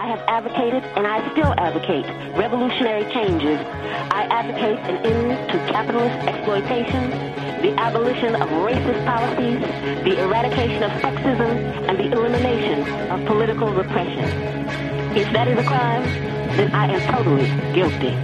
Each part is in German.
I have advocated and I still advocate revolutionary changes. I advocate an end to capitalist exploitation, the abolition of racist policies, the eradication of sexism, and the elimination of political repression. If that is a crime, then I am totally guilty.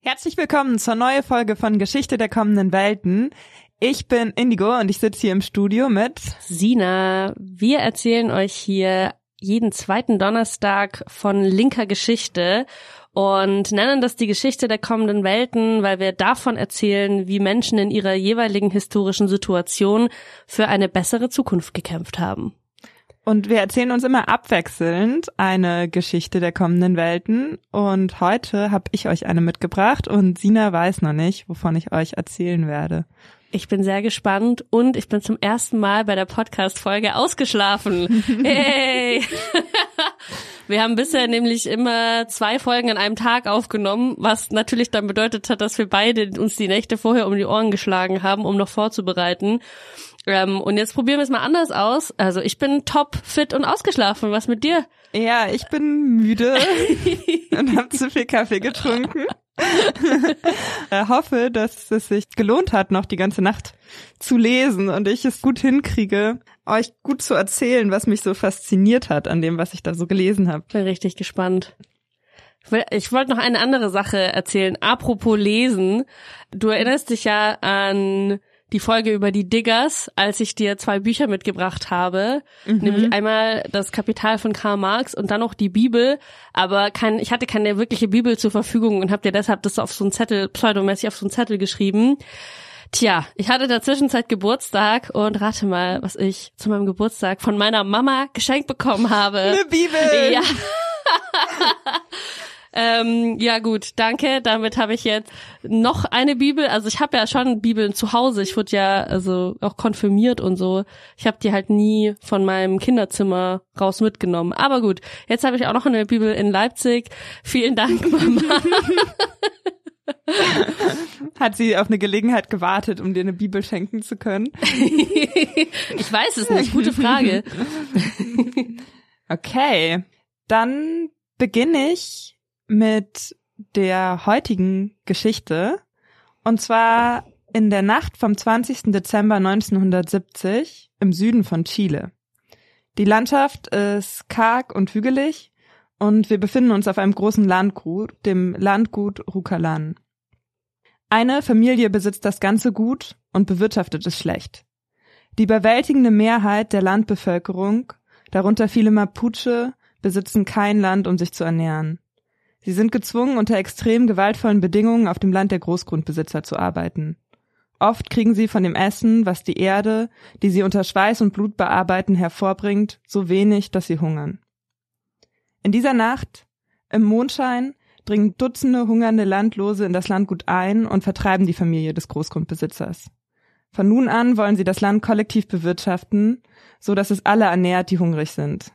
Herzlich willkommen zur neuen Folge von Geschichte der kommenden Welten. Ich bin Indigo und ich sitze hier im Studio mit Sina. Wir erzählen euch hier jeden zweiten Donnerstag von linker Geschichte und nennen das die Geschichte der kommenden Welten, weil wir davon erzählen, wie Menschen in ihrer jeweiligen historischen Situation für eine bessere Zukunft gekämpft haben. Und wir erzählen uns immer abwechselnd eine Geschichte der kommenden Welten. Und heute habe ich euch eine mitgebracht und Sina weiß noch nicht, wovon ich euch erzählen werde. Ich bin sehr gespannt und ich bin zum ersten Mal bei der Podcast-Folge ausgeschlafen. Hey! Wir haben bisher nämlich immer zwei Folgen an einem Tag aufgenommen, was natürlich dann bedeutet hat, dass wir beide uns die Nächte vorher um die Ohren geschlagen haben, um noch vorzubereiten. Ähm, und jetzt probieren wir es mal anders aus. Also ich bin top fit und ausgeschlafen. Was mit dir? Ja, ich bin müde und habe zu viel Kaffee getrunken. äh, hoffe, dass es sich gelohnt hat, noch die ganze Nacht zu lesen und ich es gut hinkriege, euch gut zu erzählen, was mich so fasziniert hat an dem, was ich da so gelesen habe. Bin richtig gespannt. Ich wollte noch eine andere Sache erzählen. Apropos Lesen. Du erinnerst dich ja an die Folge über die Diggers, als ich dir zwei Bücher mitgebracht habe, mhm. nämlich einmal das Kapital von Karl Marx und dann noch die Bibel, aber kein, ich hatte keine wirkliche Bibel zur Verfügung und habe dir deshalb das auf so einen Zettel, pseudomäßig auf so einen Zettel geschrieben. Tja, ich hatte in der Zwischenzeit Geburtstag und rate mal, was ich zu meinem Geburtstag von meiner Mama geschenkt bekommen habe. Eine Bibel! Ja. Ähm, ja gut, danke. Damit habe ich jetzt noch eine Bibel. Also ich habe ja schon Bibeln zu Hause. Ich wurde ja also auch konfirmiert und so. Ich habe die halt nie von meinem Kinderzimmer raus mitgenommen. Aber gut, jetzt habe ich auch noch eine Bibel in Leipzig. Vielen Dank, Mama. Hat sie auf eine Gelegenheit gewartet, um dir eine Bibel schenken zu können? ich weiß es nicht. Gute Frage. okay, dann beginne ich mit der heutigen Geschichte. Und zwar in der Nacht vom 20. Dezember 1970 im Süden von Chile. Die Landschaft ist karg und hügelig und wir befinden uns auf einem großen Landgut, dem Landgut Rukalan. Eine Familie besitzt das ganze Gut und bewirtschaftet es schlecht. Die überwältigende Mehrheit der Landbevölkerung, darunter viele Mapuche, besitzen kein Land, um sich zu ernähren. Sie sind gezwungen, unter extrem gewaltvollen Bedingungen auf dem Land der Großgrundbesitzer zu arbeiten. Oft kriegen sie von dem Essen, was die Erde, die sie unter Schweiß und Blut bearbeiten, hervorbringt, so wenig, dass sie hungern. In dieser Nacht, im Mondschein, dringen Dutzende hungernde Landlose in das Landgut ein und vertreiben die Familie des Großgrundbesitzers. Von nun an wollen sie das Land kollektiv bewirtschaften, so dass es alle ernährt, die hungrig sind.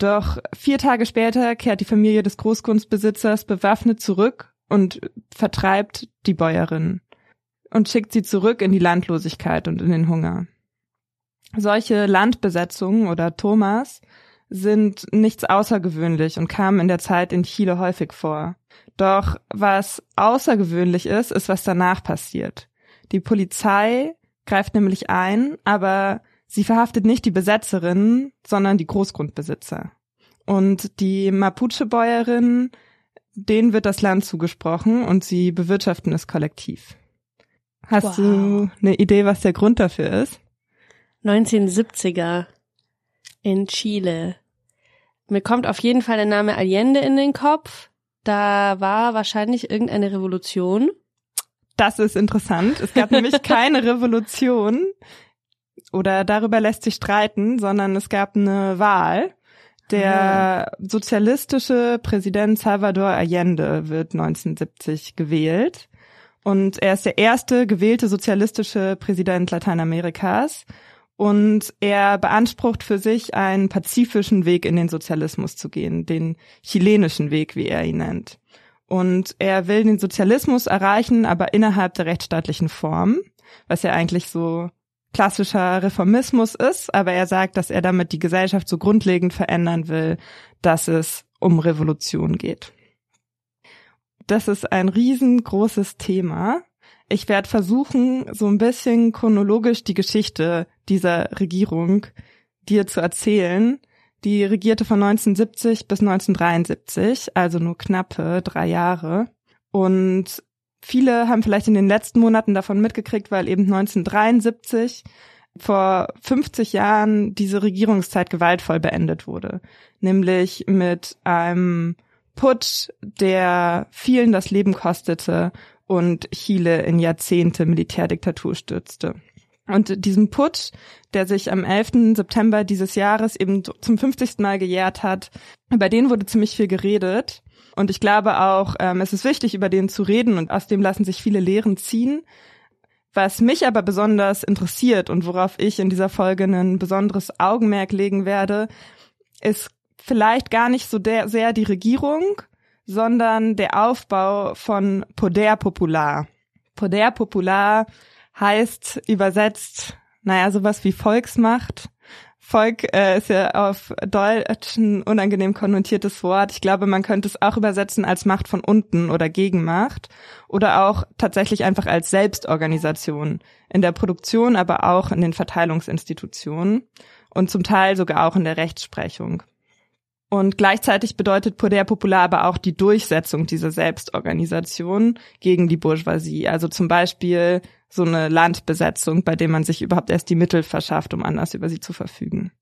Doch vier Tage später kehrt die Familie des Großkunstbesitzers bewaffnet zurück und vertreibt die Bäuerin und schickt sie zurück in die Landlosigkeit und in den Hunger. Solche Landbesetzungen oder Thomas sind nichts außergewöhnlich und kamen in der Zeit in Chile häufig vor. Doch was außergewöhnlich ist, ist, was danach passiert. Die Polizei greift nämlich ein, aber Sie verhaftet nicht die Besetzerinnen, sondern die Großgrundbesitzer. Und die Mapuche-Bäuerinnen, denen wird das Land zugesprochen und sie bewirtschaften es kollektiv. Hast wow. du eine Idee, was der Grund dafür ist? 1970er in Chile. Mir kommt auf jeden Fall der Name Allende in den Kopf. Da war wahrscheinlich irgendeine Revolution. Das ist interessant. Es gab nämlich keine Revolution oder darüber lässt sich streiten, sondern es gab eine Wahl. Der sozialistische Präsident Salvador Allende wird 1970 gewählt. Und er ist der erste gewählte sozialistische Präsident Lateinamerikas. Und er beansprucht für sich einen pazifischen Weg in den Sozialismus zu gehen, den chilenischen Weg, wie er ihn nennt. Und er will den Sozialismus erreichen, aber innerhalb der rechtsstaatlichen Form, was ja eigentlich so klassischer Reformismus ist, aber er sagt, dass er damit die Gesellschaft so grundlegend verändern will, dass es um Revolution geht. Das ist ein riesengroßes Thema. Ich werde versuchen, so ein bisschen chronologisch die Geschichte dieser Regierung dir zu erzählen. Die regierte von 1970 bis 1973, also nur knappe drei Jahre. Und viele haben vielleicht in den letzten Monaten davon mitgekriegt, weil eben 1973 vor 50 Jahren diese Regierungszeit gewaltvoll beendet wurde, nämlich mit einem Putsch, der vielen das Leben kostete und Chile in Jahrzehnte Militärdiktatur stürzte. Und diesem Putsch, der sich am 11. September dieses Jahres eben zum 50. Mal gejährt hat, über den wurde ziemlich viel geredet. Und ich glaube auch, ähm, es ist wichtig, über den zu reden und aus dem lassen sich viele Lehren ziehen. Was mich aber besonders interessiert und worauf ich in dieser Folge ein besonderes Augenmerk legen werde, ist vielleicht gar nicht so der, sehr die Regierung, sondern der Aufbau von Poder Popular. Poder Popular heißt übersetzt, naja, sowas wie Volksmacht. Volk äh, ist ja auf Deutsch ein unangenehm konnotiertes Wort. Ich glaube, man könnte es auch übersetzen als Macht von unten oder Gegenmacht oder auch tatsächlich einfach als Selbstorganisation in der Produktion, aber auch in den Verteilungsinstitutionen und zum Teil sogar auch in der Rechtsprechung. Und gleichzeitig bedeutet Poder Popular aber auch die Durchsetzung dieser Selbstorganisation gegen die Bourgeoisie. Also zum Beispiel so eine Landbesetzung, bei dem man sich überhaupt erst die Mittel verschafft, um anders über sie zu verfügen.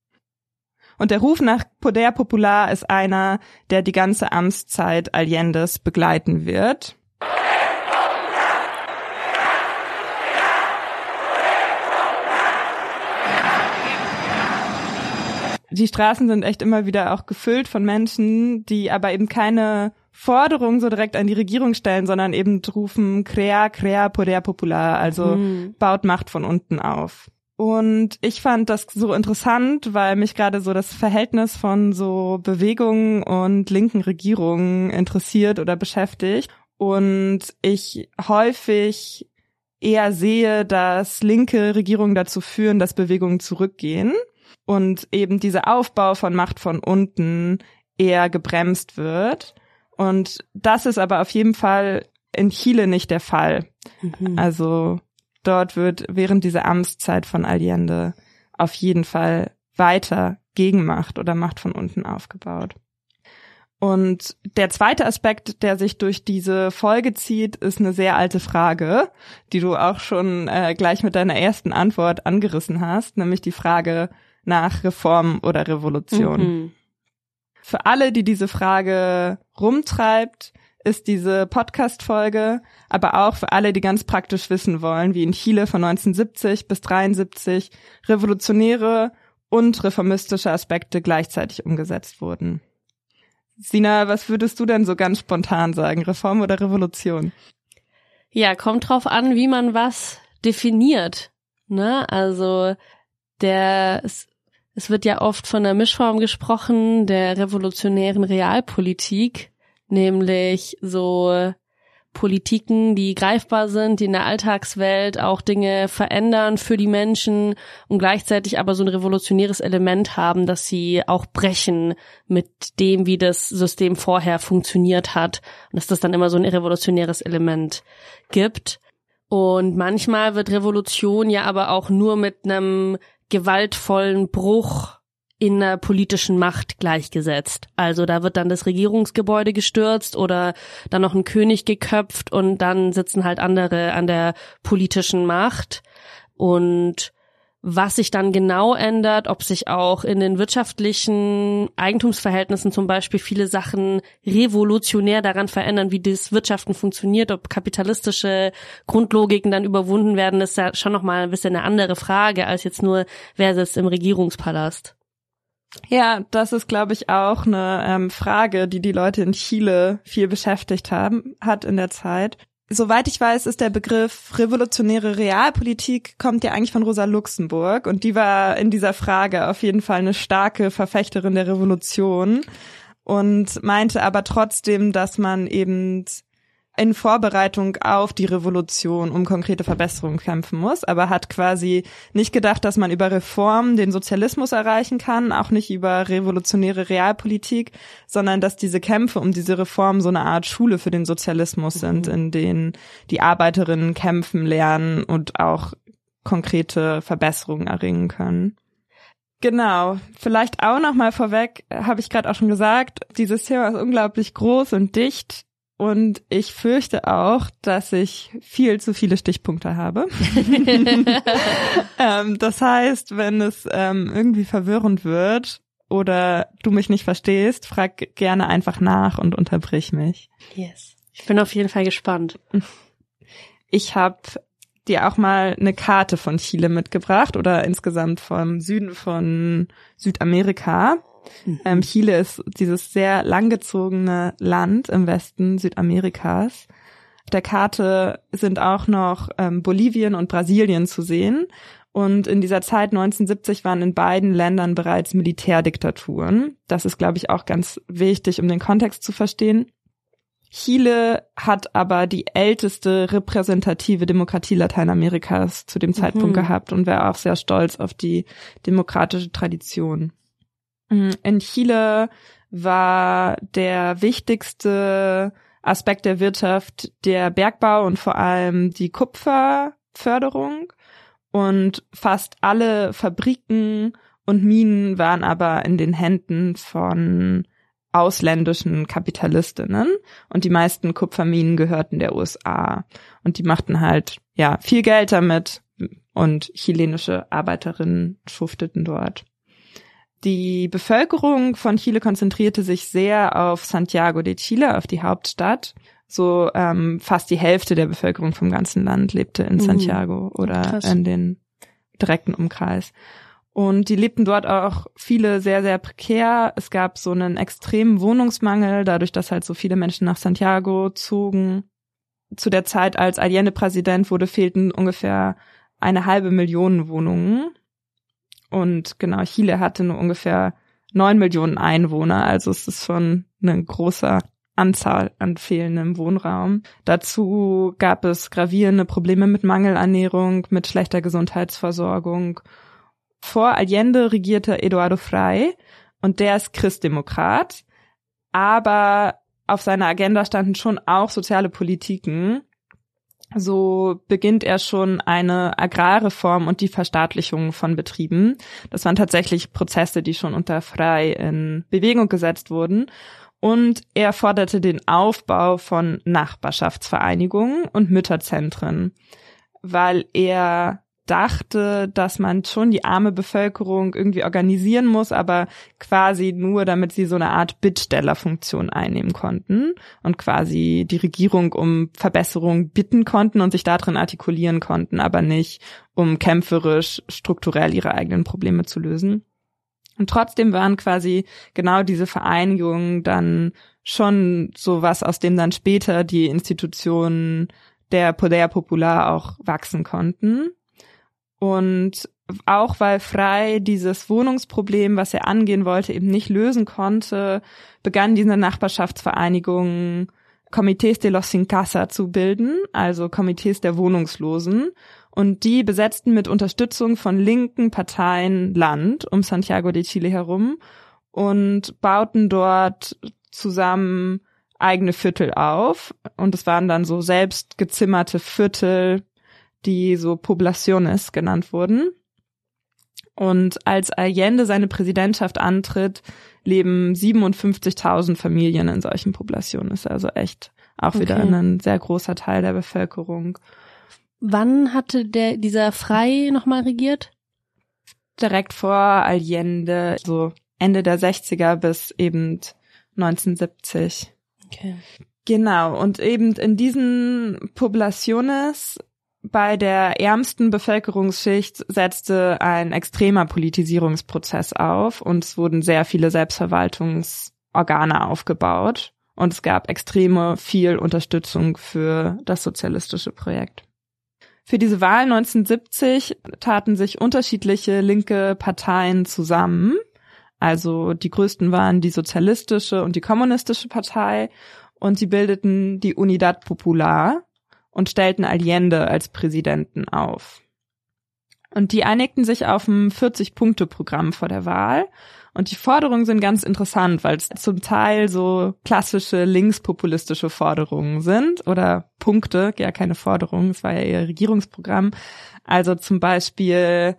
Und der Ruf nach Poder Popular ist einer, der die ganze Amtszeit Allendes begleiten wird. Die Straßen sind echt immer wieder auch gefüllt von Menschen, die aber eben keine Forderung so direkt an die Regierung stellen, sondern eben rufen Crea, Crea, Poder Popular, also mhm. baut Macht von unten auf. Und ich fand das so interessant, weil mich gerade so das Verhältnis von so Bewegungen und linken Regierungen interessiert oder beschäftigt. Und ich häufig eher sehe, dass linke Regierungen dazu führen, dass Bewegungen zurückgehen und eben dieser Aufbau von Macht von unten eher gebremst wird. Und das ist aber auf jeden Fall in Chile nicht der Fall. Mhm. Also dort wird während dieser Amtszeit von Allende auf jeden Fall weiter Gegenmacht oder Macht von unten aufgebaut. Und der zweite Aspekt, der sich durch diese Folge zieht, ist eine sehr alte Frage, die du auch schon äh, gleich mit deiner ersten Antwort angerissen hast, nämlich die Frage, nach Reform oder Revolution. Mhm. Für alle, die diese Frage rumtreibt, ist diese Podcast-Folge, aber auch für alle, die ganz praktisch wissen wollen, wie in Chile von 1970 bis 73 revolutionäre und reformistische Aspekte gleichzeitig umgesetzt wurden. Sina, was würdest du denn so ganz spontan sagen? Reform oder Revolution? Ja, kommt drauf an, wie man was definiert. Ne? Also der es wird ja oft von der Mischform gesprochen, der revolutionären Realpolitik, nämlich so Politiken, die greifbar sind, die in der Alltagswelt auch Dinge verändern für die Menschen und gleichzeitig aber so ein revolutionäres Element haben, dass sie auch brechen mit dem, wie das System vorher funktioniert hat und dass das dann immer so ein revolutionäres Element gibt. Und manchmal wird Revolution ja aber auch nur mit einem gewaltvollen Bruch in der politischen Macht gleichgesetzt. Also da wird dann das Regierungsgebäude gestürzt oder dann noch ein König geköpft und dann sitzen halt andere an der politischen Macht. Und was sich dann genau ändert, ob sich auch in den wirtschaftlichen Eigentumsverhältnissen zum Beispiel viele Sachen revolutionär daran verändern, wie das Wirtschaften funktioniert, ob kapitalistische Grundlogiken dann überwunden werden, ist ja schon nochmal ein bisschen eine andere Frage als jetzt nur, wer sitzt im Regierungspalast. Ja, das ist, glaube ich, auch eine ähm, Frage, die die Leute in Chile viel beschäftigt haben, hat in der Zeit. Soweit ich weiß, ist der Begriff revolutionäre Realpolitik kommt ja eigentlich von Rosa Luxemburg. Und die war in dieser Frage auf jeden Fall eine starke Verfechterin der Revolution und meinte aber trotzdem, dass man eben in Vorbereitung auf die Revolution um konkrete Verbesserungen kämpfen muss, aber hat quasi nicht gedacht, dass man über Reform den Sozialismus erreichen kann, auch nicht über revolutionäre Realpolitik, sondern dass diese Kämpfe um diese Reform so eine Art Schule für den Sozialismus sind, mhm. in denen die Arbeiterinnen kämpfen lernen und auch konkrete Verbesserungen erringen können. Genau, vielleicht auch noch mal vorweg, habe ich gerade auch schon gesagt, dieses Thema ist unglaublich groß und dicht und ich fürchte auch, dass ich viel zu viele Stichpunkte habe. ähm, das heißt, wenn es ähm, irgendwie verwirrend wird oder du mich nicht verstehst, frag gerne einfach nach und unterbrich mich. Yes. Ich bin auf jeden Fall gespannt. Ich habe dir auch mal eine Karte von Chile mitgebracht oder insgesamt vom Süden von Südamerika. Mhm. Ähm, Chile ist dieses sehr langgezogene Land im Westen Südamerikas. Auf der Karte sind auch noch ähm, Bolivien und Brasilien zu sehen. Und in dieser Zeit 1970 waren in beiden Ländern bereits Militärdiktaturen. Das ist, glaube ich, auch ganz wichtig, um den Kontext zu verstehen. Chile hat aber die älteste repräsentative Demokratie Lateinamerikas zu dem Zeitpunkt mhm. gehabt und wäre auch sehr stolz auf die demokratische Tradition. Mm, in Chile war der wichtigste Aspekt der Wirtschaft der Bergbau und vor allem die Kupferförderung. Und fast alle Fabriken und Minen waren aber in den Händen von ausländischen Kapitalistinnen und die meisten Kupferminen gehörten der USA und die machten halt ja viel Geld damit und chilenische Arbeiterinnen schufteten dort. Die Bevölkerung von Chile konzentrierte sich sehr auf Santiago de Chile, auf die Hauptstadt. So ähm, fast die Hälfte der Bevölkerung vom ganzen Land lebte in mhm. Santiago oder Krass. in den direkten Umkreis. Und die lebten dort auch viele sehr, sehr prekär. Es gab so einen extremen Wohnungsmangel, dadurch, dass halt so viele Menschen nach Santiago zogen. Zu der Zeit, als Allende Präsident wurde, fehlten ungefähr eine halbe Million Wohnungen. Und genau, Chile hatte nur ungefähr neun Millionen Einwohner, also es ist schon eine große Anzahl an fehlendem Wohnraum. Dazu gab es gravierende Probleme mit Mangelernährung, mit schlechter Gesundheitsversorgung vor Allende regierte Eduardo Frei und der ist Christdemokrat, aber auf seiner Agenda standen schon auch soziale Politiken. So beginnt er schon eine Agrarreform und die Verstaatlichung von Betrieben. Das waren tatsächlich Prozesse, die schon unter Frei in Bewegung gesetzt wurden. Und er forderte den Aufbau von Nachbarschaftsvereinigungen und Mütterzentren, weil er dachte, dass man schon die arme Bevölkerung irgendwie organisieren muss, aber quasi nur, damit sie so eine Art Bittstellerfunktion einnehmen konnten und quasi die Regierung um Verbesserung bitten konnten und sich darin artikulieren konnten, aber nicht um kämpferisch strukturell ihre eigenen Probleme zu lösen. Und trotzdem waren quasi genau diese Vereinigungen dann schon so was, aus dem dann später die Institutionen der Poder Popular auch wachsen konnten. Und auch weil Frei dieses Wohnungsproblem, was er angehen wollte, eben nicht lösen konnte, begann diese Nachbarschaftsvereinigung Comités de los Sin Casa zu bilden, also Komitees der Wohnungslosen. Und die besetzten mit Unterstützung von linken Parteien Land um Santiago de Chile herum und bauten dort zusammen eigene Viertel auf. Und es waren dann so selbst gezimmerte Viertel, die so Poblaciones genannt wurden. Und als Allende seine Präsidentschaft antritt, leben 57.000 Familien in solchen Poblaciones. Also echt auch okay. wieder ein sehr großer Teil der Bevölkerung. Wann hatte der, dieser Frei nochmal regiert? Direkt vor Allende, so Ende der 60er bis eben 1970. Okay. Genau, und eben in diesen Poblaciones bei der ärmsten Bevölkerungsschicht setzte ein extremer Politisierungsprozess auf und es wurden sehr viele Selbstverwaltungsorgane aufgebaut und es gab extreme viel Unterstützung für das sozialistische Projekt. Für diese Wahl 1970 taten sich unterschiedliche linke Parteien zusammen. Also die größten waren die sozialistische und die kommunistische Partei und sie bildeten die Unidad Popular und stellten Allende als Präsidenten auf. Und die einigten sich auf ein 40-Punkte-Programm vor der Wahl. Und die Forderungen sind ganz interessant, weil es zum Teil so klassische linkspopulistische Forderungen sind oder Punkte, ja keine Forderungen, es war ja ihr Regierungsprogramm. Also zum Beispiel,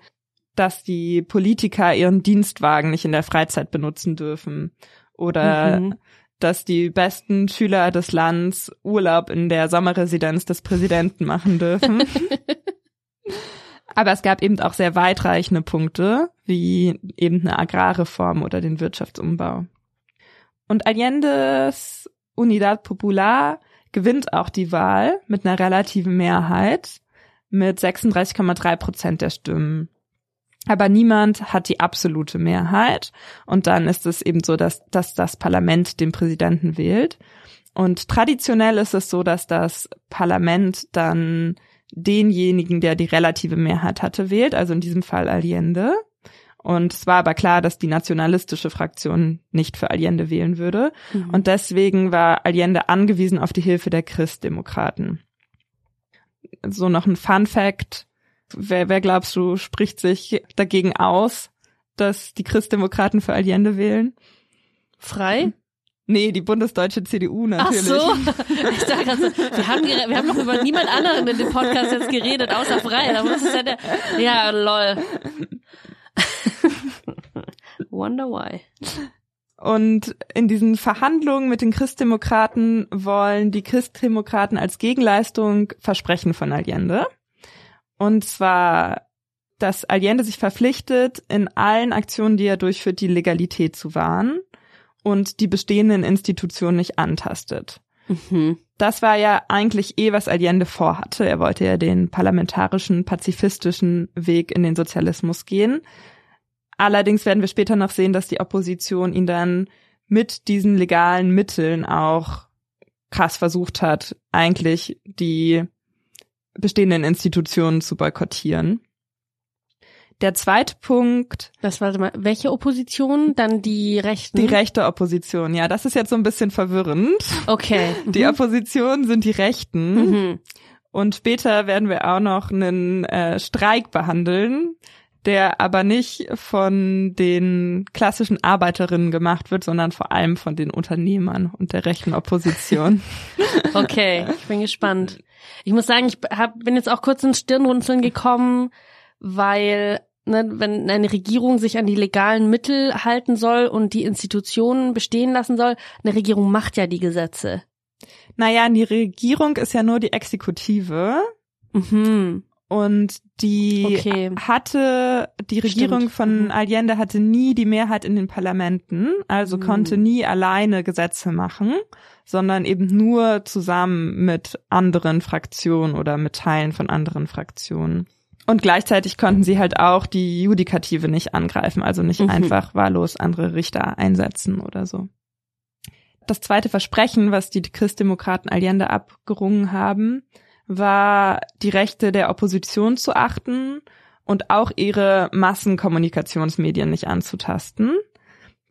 dass die Politiker ihren Dienstwagen nicht in der Freizeit benutzen dürfen oder mhm dass die besten Schüler des Landes Urlaub in der Sommerresidenz des Präsidenten machen dürfen. Aber es gab eben auch sehr weitreichende Punkte, wie eben eine Agrarreform oder den Wirtschaftsumbau. Und Allende's Unidad Popular gewinnt auch die Wahl mit einer relativen Mehrheit mit 36,3 Prozent der Stimmen. Aber niemand hat die absolute Mehrheit. Und dann ist es eben so, dass, dass das Parlament den Präsidenten wählt. Und traditionell ist es so, dass das Parlament dann denjenigen, der die relative Mehrheit hatte, wählt, also in diesem Fall Allende. Und es war aber klar, dass die nationalistische Fraktion nicht für Allende wählen würde. Mhm. Und deswegen war Allende angewiesen auf die Hilfe der Christdemokraten. So noch ein Fun Fact. Wer, wer glaubst du, spricht sich dagegen aus, dass die Christdemokraten für Allende wählen? Frei? Nee, die bundesdeutsche CDU natürlich. Ach so. Ich dachte gerade so, wir haben, wir haben noch über niemand anderen in dem Podcast jetzt geredet, außer Frei. Da muss es ja der, ja, lol. Wonder why. Und in diesen Verhandlungen mit den Christdemokraten wollen die Christdemokraten als Gegenleistung Versprechen von Allende. Und zwar, dass Allende sich verpflichtet, in allen Aktionen, die er durchführt, die Legalität zu wahren und die bestehenden Institutionen nicht antastet. Mhm. Das war ja eigentlich eh, was Allende vorhatte. Er wollte ja den parlamentarischen, pazifistischen Weg in den Sozialismus gehen. Allerdings werden wir später noch sehen, dass die Opposition ihn dann mit diesen legalen Mitteln auch krass versucht hat, eigentlich die bestehenden Institutionen zu boykottieren. Der zweite Punkt. Das warte mal, welche Opposition? Dann die Rechten? Die rechte Opposition, ja. Das ist jetzt so ein bisschen verwirrend. Okay. Die Opposition sind die Rechten. Mhm. Und später werden wir auch noch einen äh, Streik behandeln, der aber nicht von den klassischen Arbeiterinnen gemacht wird, sondern vor allem von den Unternehmern und der rechten Opposition. okay, ich bin gespannt. Ich muss sagen, ich hab, bin jetzt auch kurz ins Stirnrunzeln gekommen, weil ne, wenn eine Regierung sich an die legalen Mittel halten soll und die Institutionen bestehen lassen soll, eine Regierung macht ja die Gesetze. Naja, die Regierung ist ja nur die Exekutive. Mhm. Und die okay. hatte, die Regierung Stimmt. von mhm. Allende hatte nie die Mehrheit in den Parlamenten, also mhm. konnte nie alleine Gesetze machen, sondern eben nur zusammen mit anderen Fraktionen oder mit Teilen von anderen Fraktionen. Und gleichzeitig konnten sie halt auch die Judikative nicht angreifen, also nicht mhm. einfach wahllos andere Richter einsetzen oder so. Das zweite Versprechen, was die Christdemokraten Allende abgerungen haben, war die Rechte der Opposition zu achten und auch ihre Massenkommunikationsmedien nicht anzutasten.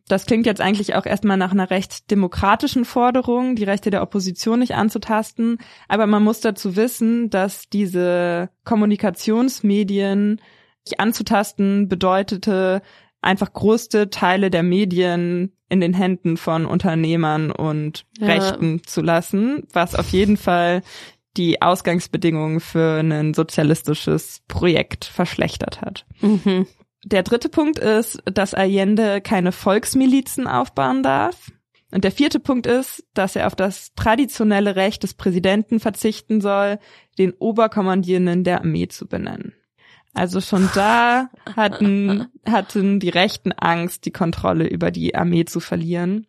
Das klingt jetzt eigentlich auch erstmal nach einer recht demokratischen Forderung, die Rechte der Opposition nicht anzutasten. Aber man muss dazu wissen, dass diese Kommunikationsmedien nicht anzutasten bedeutete, einfach größte Teile der Medien in den Händen von Unternehmern und ja. Rechten zu lassen, was auf jeden Fall die Ausgangsbedingungen für ein sozialistisches Projekt verschlechtert hat. Mhm. Der dritte Punkt ist, dass Allende keine Volksmilizen aufbauen darf. Und der vierte Punkt ist, dass er auf das traditionelle Recht des Präsidenten verzichten soll, den Oberkommandierenden der Armee zu benennen. Also schon da hatten, hatten die Rechten Angst, die Kontrolle über die Armee zu verlieren.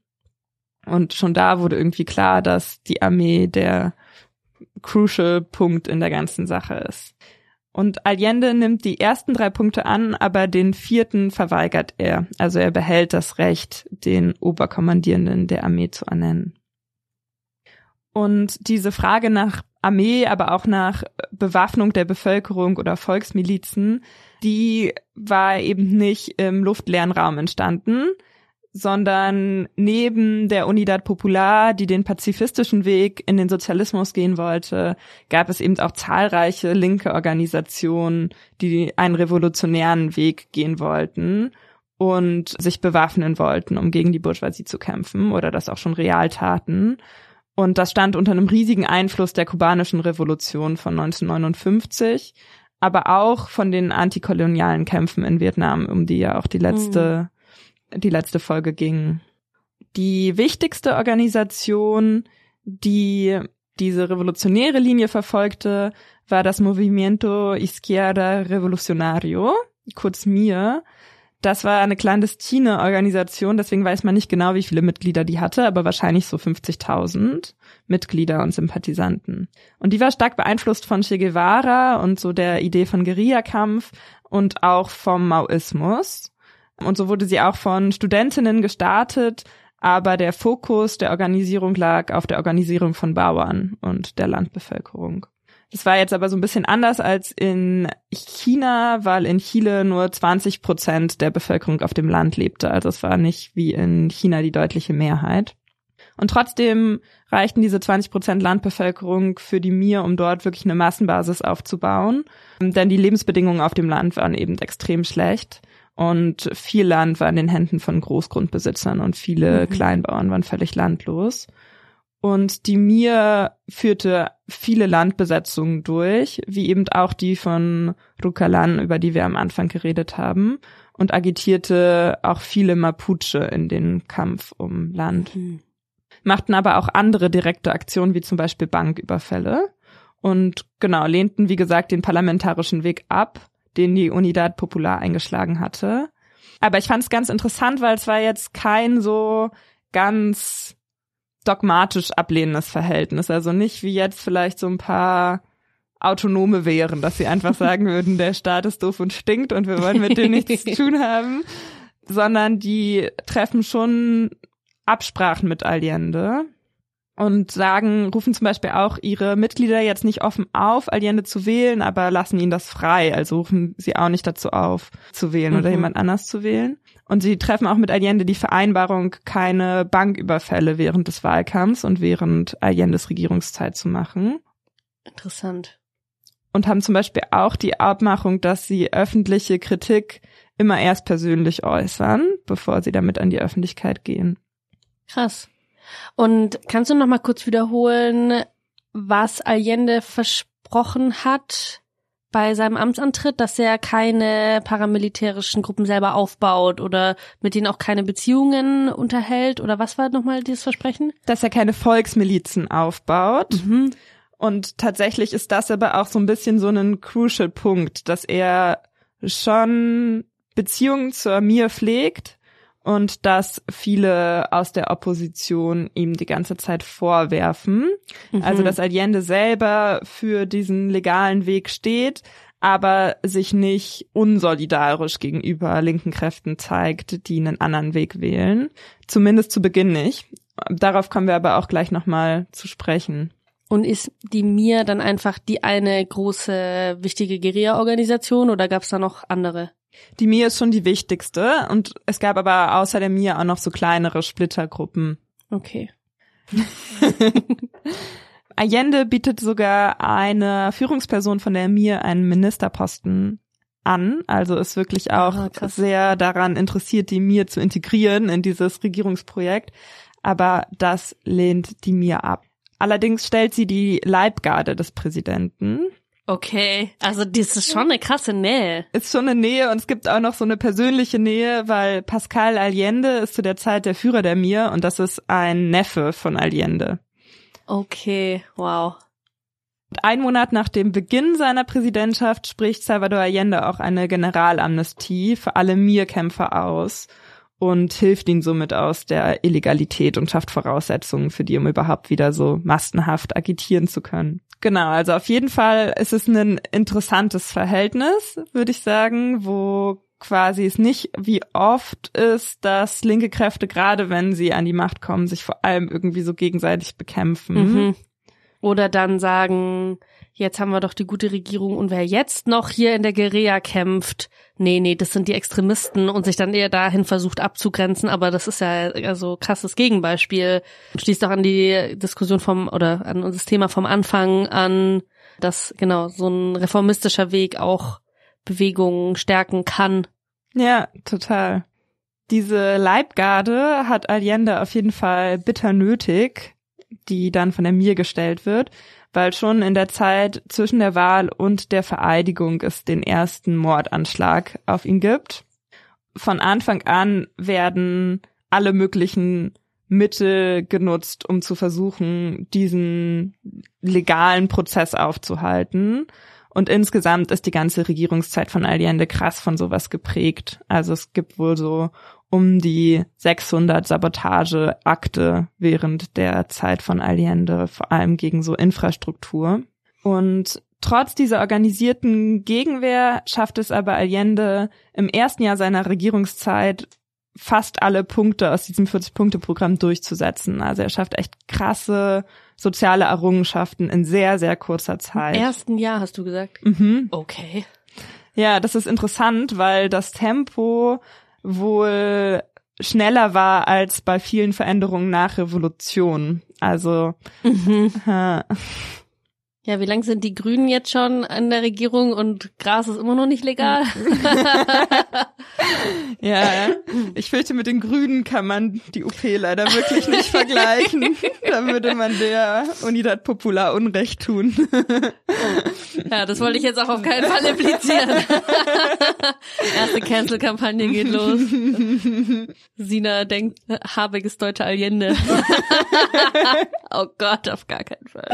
Und schon da wurde irgendwie klar, dass die Armee der crucial Punkt in der ganzen Sache ist. Und Allende nimmt die ersten drei Punkte an, aber den vierten verweigert er. Also er behält das Recht, den Oberkommandierenden der Armee zu ernennen. Und diese Frage nach Armee, aber auch nach Bewaffnung der Bevölkerung oder Volksmilizen, die war eben nicht im luftleeren Raum entstanden, sondern neben der Unidad Popular, die den pazifistischen Weg in den Sozialismus gehen wollte, gab es eben auch zahlreiche linke Organisationen, die einen revolutionären Weg gehen wollten und sich bewaffnen wollten, um gegen die Bourgeoisie zu kämpfen oder das auch schon real taten. Und das stand unter einem riesigen Einfluss der kubanischen Revolution von 1959, aber auch von den antikolonialen Kämpfen in Vietnam, um die ja auch die letzte mhm die letzte Folge ging. Die wichtigste Organisation, die diese revolutionäre Linie verfolgte, war das Movimiento Izquierda Revolucionario, kurz MIR. Das war eine clandestine Organisation, deswegen weiß man nicht genau, wie viele Mitglieder die hatte, aber wahrscheinlich so 50.000 Mitglieder und Sympathisanten. Und die war stark beeinflusst von Che Guevara und so der Idee von Guerillakampf und auch vom Maoismus. Und so wurde sie auch von Studentinnen gestartet, aber der Fokus der Organisierung lag auf der Organisierung von Bauern und der Landbevölkerung. Das war jetzt aber so ein bisschen anders als in China, weil in Chile nur 20 Prozent der Bevölkerung auf dem Land lebte. Also es war nicht wie in China die deutliche Mehrheit. Und trotzdem reichten diese 20 Prozent Landbevölkerung für die Mir, um dort wirklich eine Massenbasis aufzubauen. Denn die Lebensbedingungen auf dem Land waren eben extrem schlecht. Und viel Land war in den Händen von Großgrundbesitzern und viele mhm. Kleinbauern waren völlig landlos. Und die Mir führte viele Landbesetzungen durch, wie eben auch die von Rukalan, über die wir am Anfang geredet haben, und agitierte auch viele Mapuche in den Kampf um Land. Mhm. Machten aber auch andere direkte Aktionen, wie zum Beispiel Banküberfälle. Und genau, lehnten, wie gesagt, den parlamentarischen Weg ab den die Unidad Popular eingeschlagen hatte. Aber ich fand es ganz interessant, weil es war jetzt kein so ganz dogmatisch ablehnendes Verhältnis. Also nicht wie jetzt vielleicht so ein paar Autonome wären, dass sie einfach sagen würden, der Staat ist doof und stinkt und wir wollen mit dem nichts zu tun haben, sondern die treffen schon Absprachen mit Allende und sagen, rufen zum Beispiel auch ihre Mitglieder jetzt nicht offen auf, Allende zu wählen, aber lassen ihnen das frei. Also rufen sie auch nicht dazu auf, zu wählen mhm. oder jemand anders zu wählen. Und sie treffen auch mit Allende die Vereinbarung, keine Banküberfälle während des Wahlkampfs und während Allendes Regierungszeit zu machen. Interessant. Und haben zum Beispiel auch die Abmachung, dass sie öffentliche Kritik immer erst persönlich äußern, bevor sie damit an die Öffentlichkeit gehen. Krass. Und kannst du noch mal kurz wiederholen, was Allende versprochen hat bei seinem Amtsantritt, dass er keine paramilitärischen Gruppen selber aufbaut oder mit denen auch keine Beziehungen unterhält? Oder was war nochmal dieses Versprechen? Dass er keine Volksmilizen aufbaut. Mhm. Und tatsächlich ist das aber auch so ein bisschen so ein crucial Punkt, dass er schon Beziehungen zur Mir pflegt, und dass viele aus der Opposition ihm die ganze Zeit vorwerfen. Mhm. Also dass Allende selber für diesen legalen Weg steht, aber sich nicht unsolidarisch gegenüber linken Kräften zeigt, die einen anderen Weg wählen. Zumindest zu Beginn nicht. Darauf kommen wir aber auch gleich nochmal zu sprechen. Und ist die Mir dann einfach die eine große wichtige Guerilla-Organisation oder gab es da noch andere? Die Mir ist schon die wichtigste und es gab aber außer der Mir auch noch so kleinere Splittergruppen. Okay. Allende bietet sogar eine Führungsperson von der Mir einen Ministerposten an, also ist wirklich auch ah, sehr daran interessiert, die Mir zu integrieren in dieses Regierungsprojekt, aber das lehnt die Mir ab. Allerdings stellt sie die Leibgarde des Präsidenten, Okay, also das ist schon eine krasse Nähe. Ist schon eine Nähe und es gibt auch noch so eine persönliche Nähe, weil Pascal Allende ist zu der Zeit der Führer der Mir und das ist ein Neffe von Allende. Okay, wow. Ein Monat nach dem Beginn seiner Präsidentschaft spricht Salvador Allende auch eine Generalamnestie für alle Mir-Kämpfer aus und hilft ihnen somit aus der Illegalität und schafft Voraussetzungen für die, um überhaupt wieder so massenhaft agitieren zu können. Genau, also auf jeden Fall ist es ein interessantes Verhältnis, würde ich sagen, wo quasi es nicht wie oft ist, dass linke Kräfte, gerade wenn sie an die Macht kommen, sich vor allem irgendwie so gegenseitig bekämpfen. Mhm. Oder dann sagen, jetzt haben wir doch die gute Regierung und wer jetzt noch hier in der Guerilla kämpft, nee, nee, das sind die Extremisten und sich dann eher dahin versucht abzugrenzen, aber das ist ja also krasses Gegenbeispiel. Schließt auch an die Diskussion vom oder an unser Thema vom Anfang an, dass genau so ein reformistischer Weg auch Bewegungen stärken kann. Ja, total. Diese Leibgarde hat Allende auf jeden Fall bitter nötig, die dann von der Mir gestellt wird, weil schon in der Zeit zwischen der Wahl und der Vereidigung es den ersten Mordanschlag auf ihn gibt. Von Anfang an werden alle möglichen Mittel genutzt, um zu versuchen, diesen legalen Prozess aufzuhalten. Und insgesamt ist die ganze Regierungszeit von Allende krass von sowas geprägt. Also es gibt wohl so um die 600 Sabotageakte während der Zeit von Allende, vor allem gegen so Infrastruktur. Und trotz dieser organisierten Gegenwehr schafft es aber Allende im ersten Jahr seiner Regierungszeit fast alle Punkte aus diesem 40-Punkte-Programm durchzusetzen. Also er schafft echt krasse soziale Errungenschaften in sehr, sehr kurzer Zeit. Im ersten Jahr hast du gesagt? Mhm. Okay. Ja, das ist interessant, weil das Tempo wohl schneller war als bei vielen Veränderungen nach Revolution. Also Mhm. äh, Ja, wie lang sind die Grünen jetzt schon an der Regierung und Gras ist immer noch nicht legal? ja, ich fürchte, mit den Grünen kann man die UP leider wirklich nicht vergleichen. Da würde man der Unidad Popular Unrecht tun. ja, das wollte ich jetzt auch auf keinen Fall implizieren. Erste Cancel-Kampagne geht los. Sina denkt, Habeck ist deutsche Allende. oh Gott, auf gar keinen Fall.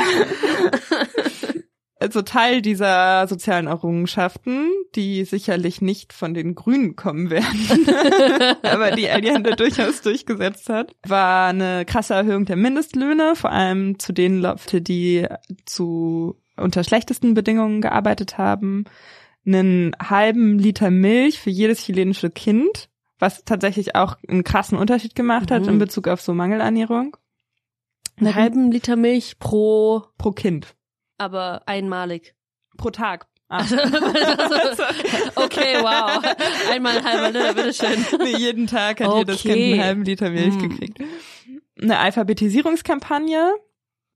Also Teil dieser sozialen Errungenschaften, die sicherlich nicht von den Grünen kommen werden, aber die Allende durchaus durchgesetzt hat, war eine krasse Erhöhung der Mindestlöhne, vor allem zu den Leute, die zu unter schlechtesten Bedingungen gearbeitet haben, einen halben Liter Milch für jedes chilenische Kind, was tatsächlich auch einen krassen Unterschied gemacht hat Mhm. in Bezug auf so Mangelernährung. Einen halben Liter Milch pro, pro Kind, aber einmalig. pro Tag. Ah. okay, wow. Einmal ein halber Liter, bitteschön. Nee, jeden Tag hat jedes Okay. Kind einen halben Liter Milch Hm. gekriegt. Eine Alphabetisierungskampagne,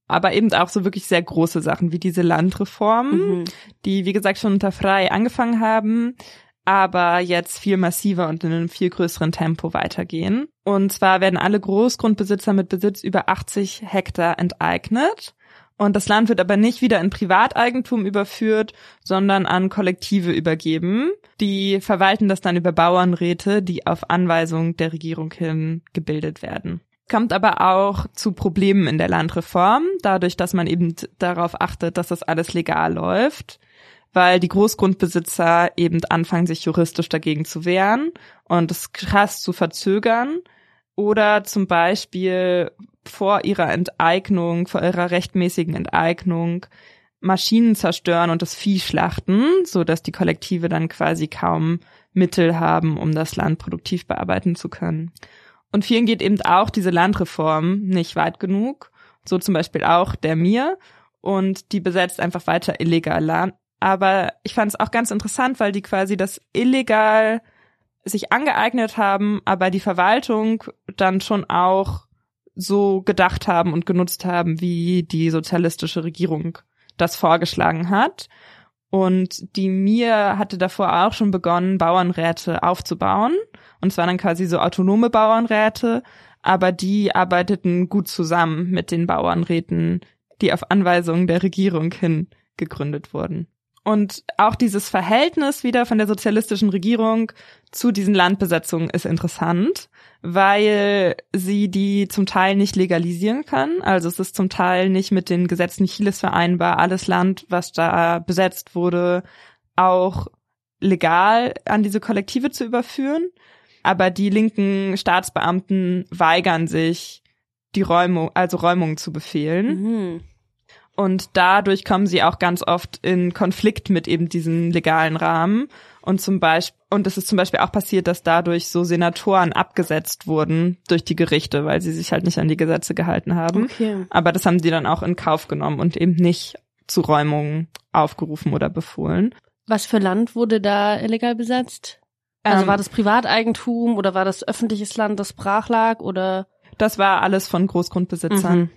aber eben auch so wirklich sehr große Sachen wie diese Landreformen, Mhm. die wie gesagt schon unter Frei angefangen haben, aber jetzt viel massiver und in einem viel größeren Tempo weitergehen. Und zwar werden alle Großgrundbesitzer mit Besitz über 80 Hektar enteignet. Und das Land wird aber nicht wieder in Privateigentum überführt, sondern an Kollektive übergeben. Die verwalten das dann über Bauernräte, die auf Anweisung der Regierung hin gebildet werden. Kommt aber auch zu Problemen in der Landreform, dadurch, dass man eben darauf achtet, dass das alles legal läuft weil die Großgrundbesitzer eben anfangen, sich juristisch dagegen zu wehren und es krass zu verzögern oder zum Beispiel vor ihrer Enteignung, vor ihrer rechtmäßigen Enteignung Maschinen zerstören und das Vieh schlachten, so dass die Kollektive dann quasi kaum Mittel haben, um das Land produktiv bearbeiten zu können. Und vielen geht eben auch diese Landreform nicht weit genug, so zum Beispiel auch der Mir, und die besetzt einfach weiter illegal Land. Aber ich fand es auch ganz interessant, weil die quasi das illegal sich angeeignet haben, aber die Verwaltung dann schon auch so gedacht haben und genutzt haben, wie die sozialistische Regierung das vorgeschlagen hat. Und die Mir hatte davor auch schon begonnen, Bauernräte aufzubauen. Und zwar dann quasi so autonome Bauernräte, aber die arbeiteten gut zusammen mit den Bauernräten, die auf Anweisung der Regierung hin gegründet wurden. Und auch dieses Verhältnis wieder von der sozialistischen Regierung zu diesen Landbesetzungen ist interessant, weil sie die zum Teil nicht legalisieren kann. Also es ist zum Teil nicht mit den Gesetzen Chiles vereinbar, alles Land, was da besetzt wurde, auch legal an diese Kollektive zu überführen. Aber die linken Staatsbeamten weigern sich, die Räumung, also Räumung zu befehlen. Mhm. Und dadurch kommen sie auch ganz oft in Konflikt mit eben diesem legalen Rahmen. Und zum Beispiel, und es ist zum Beispiel auch passiert, dass dadurch so Senatoren abgesetzt wurden durch die Gerichte, weil sie sich halt nicht an die Gesetze gehalten haben. Okay. Aber das haben die dann auch in Kauf genommen und eben nicht zu Räumungen aufgerufen oder befohlen. Was für Land wurde da illegal besetzt? Also Ähm, war das Privateigentum oder war das öffentliches Land, das brach lag oder? Das war alles von Großgrundbesitzern. Mhm.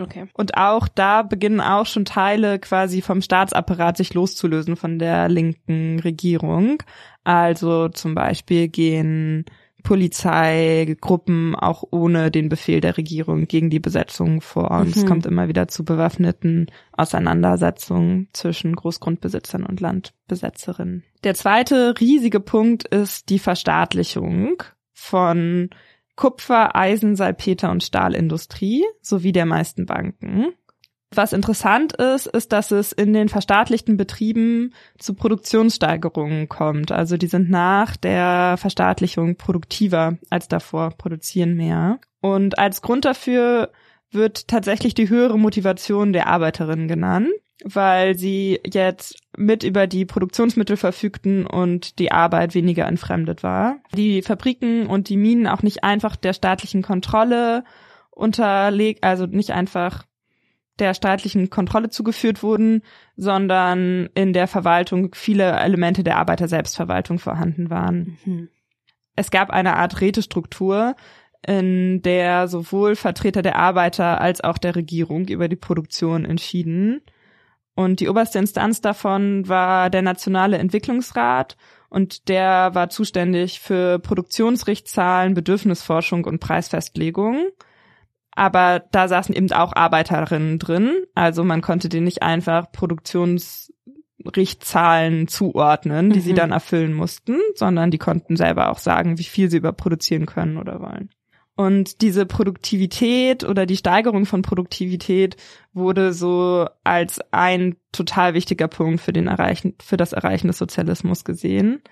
Okay. Und auch da beginnen auch schon Teile quasi vom Staatsapparat sich loszulösen von der linken Regierung. Also zum Beispiel gehen Polizeigruppen auch ohne den Befehl der Regierung gegen die Besetzung vor. Und es Mhm. kommt immer wieder zu bewaffneten Auseinandersetzungen zwischen Großgrundbesitzern und Landbesetzerinnen. Der zweite riesige Punkt ist die Verstaatlichung von Kupfer, Eisen, Salpeter und Stahlindustrie sowie der meisten Banken. Was interessant ist, ist, dass es in den verstaatlichten Betrieben zu Produktionssteigerungen kommt. Also die sind nach der Verstaatlichung produktiver als davor, produzieren mehr. Und als Grund dafür wird tatsächlich die höhere Motivation der Arbeiterinnen genannt, weil sie jetzt mit über die Produktionsmittel verfügten und die Arbeit weniger entfremdet war. Die Fabriken und die Minen auch nicht einfach der staatlichen Kontrolle unterlegt, also nicht einfach der staatlichen Kontrolle zugeführt wurden, sondern in der Verwaltung viele Elemente der Arbeiter-Selbstverwaltung vorhanden waren. Mhm. Es gab eine Art Rätestruktur, in der sowohl Vertreter der Arbeiter als auch der Regierung über die Produktion entschieden. Und die oberste Instanz davon war der Nationale Entwicklungsrat und der war zuständig für Produktionsrichtzahlen, Bedürfnisforschung und Preisfestlegung. Aber da saßen eben auch Arbeiterinnen drin, also man konnte denen nicht einfach Produktionsrichtzahlen zuordnen, die sie Mhm. dann erfüllen mussten, sondern die konnten selber auch sagen, wie viel sie überproduzieren können oder wollen. Und diese Produktivität oder die Steigerung von Produktivität wurde so als ein total wichtiger Punkt für den Erreichen, für das Erreichen des Sozialismus gesehen.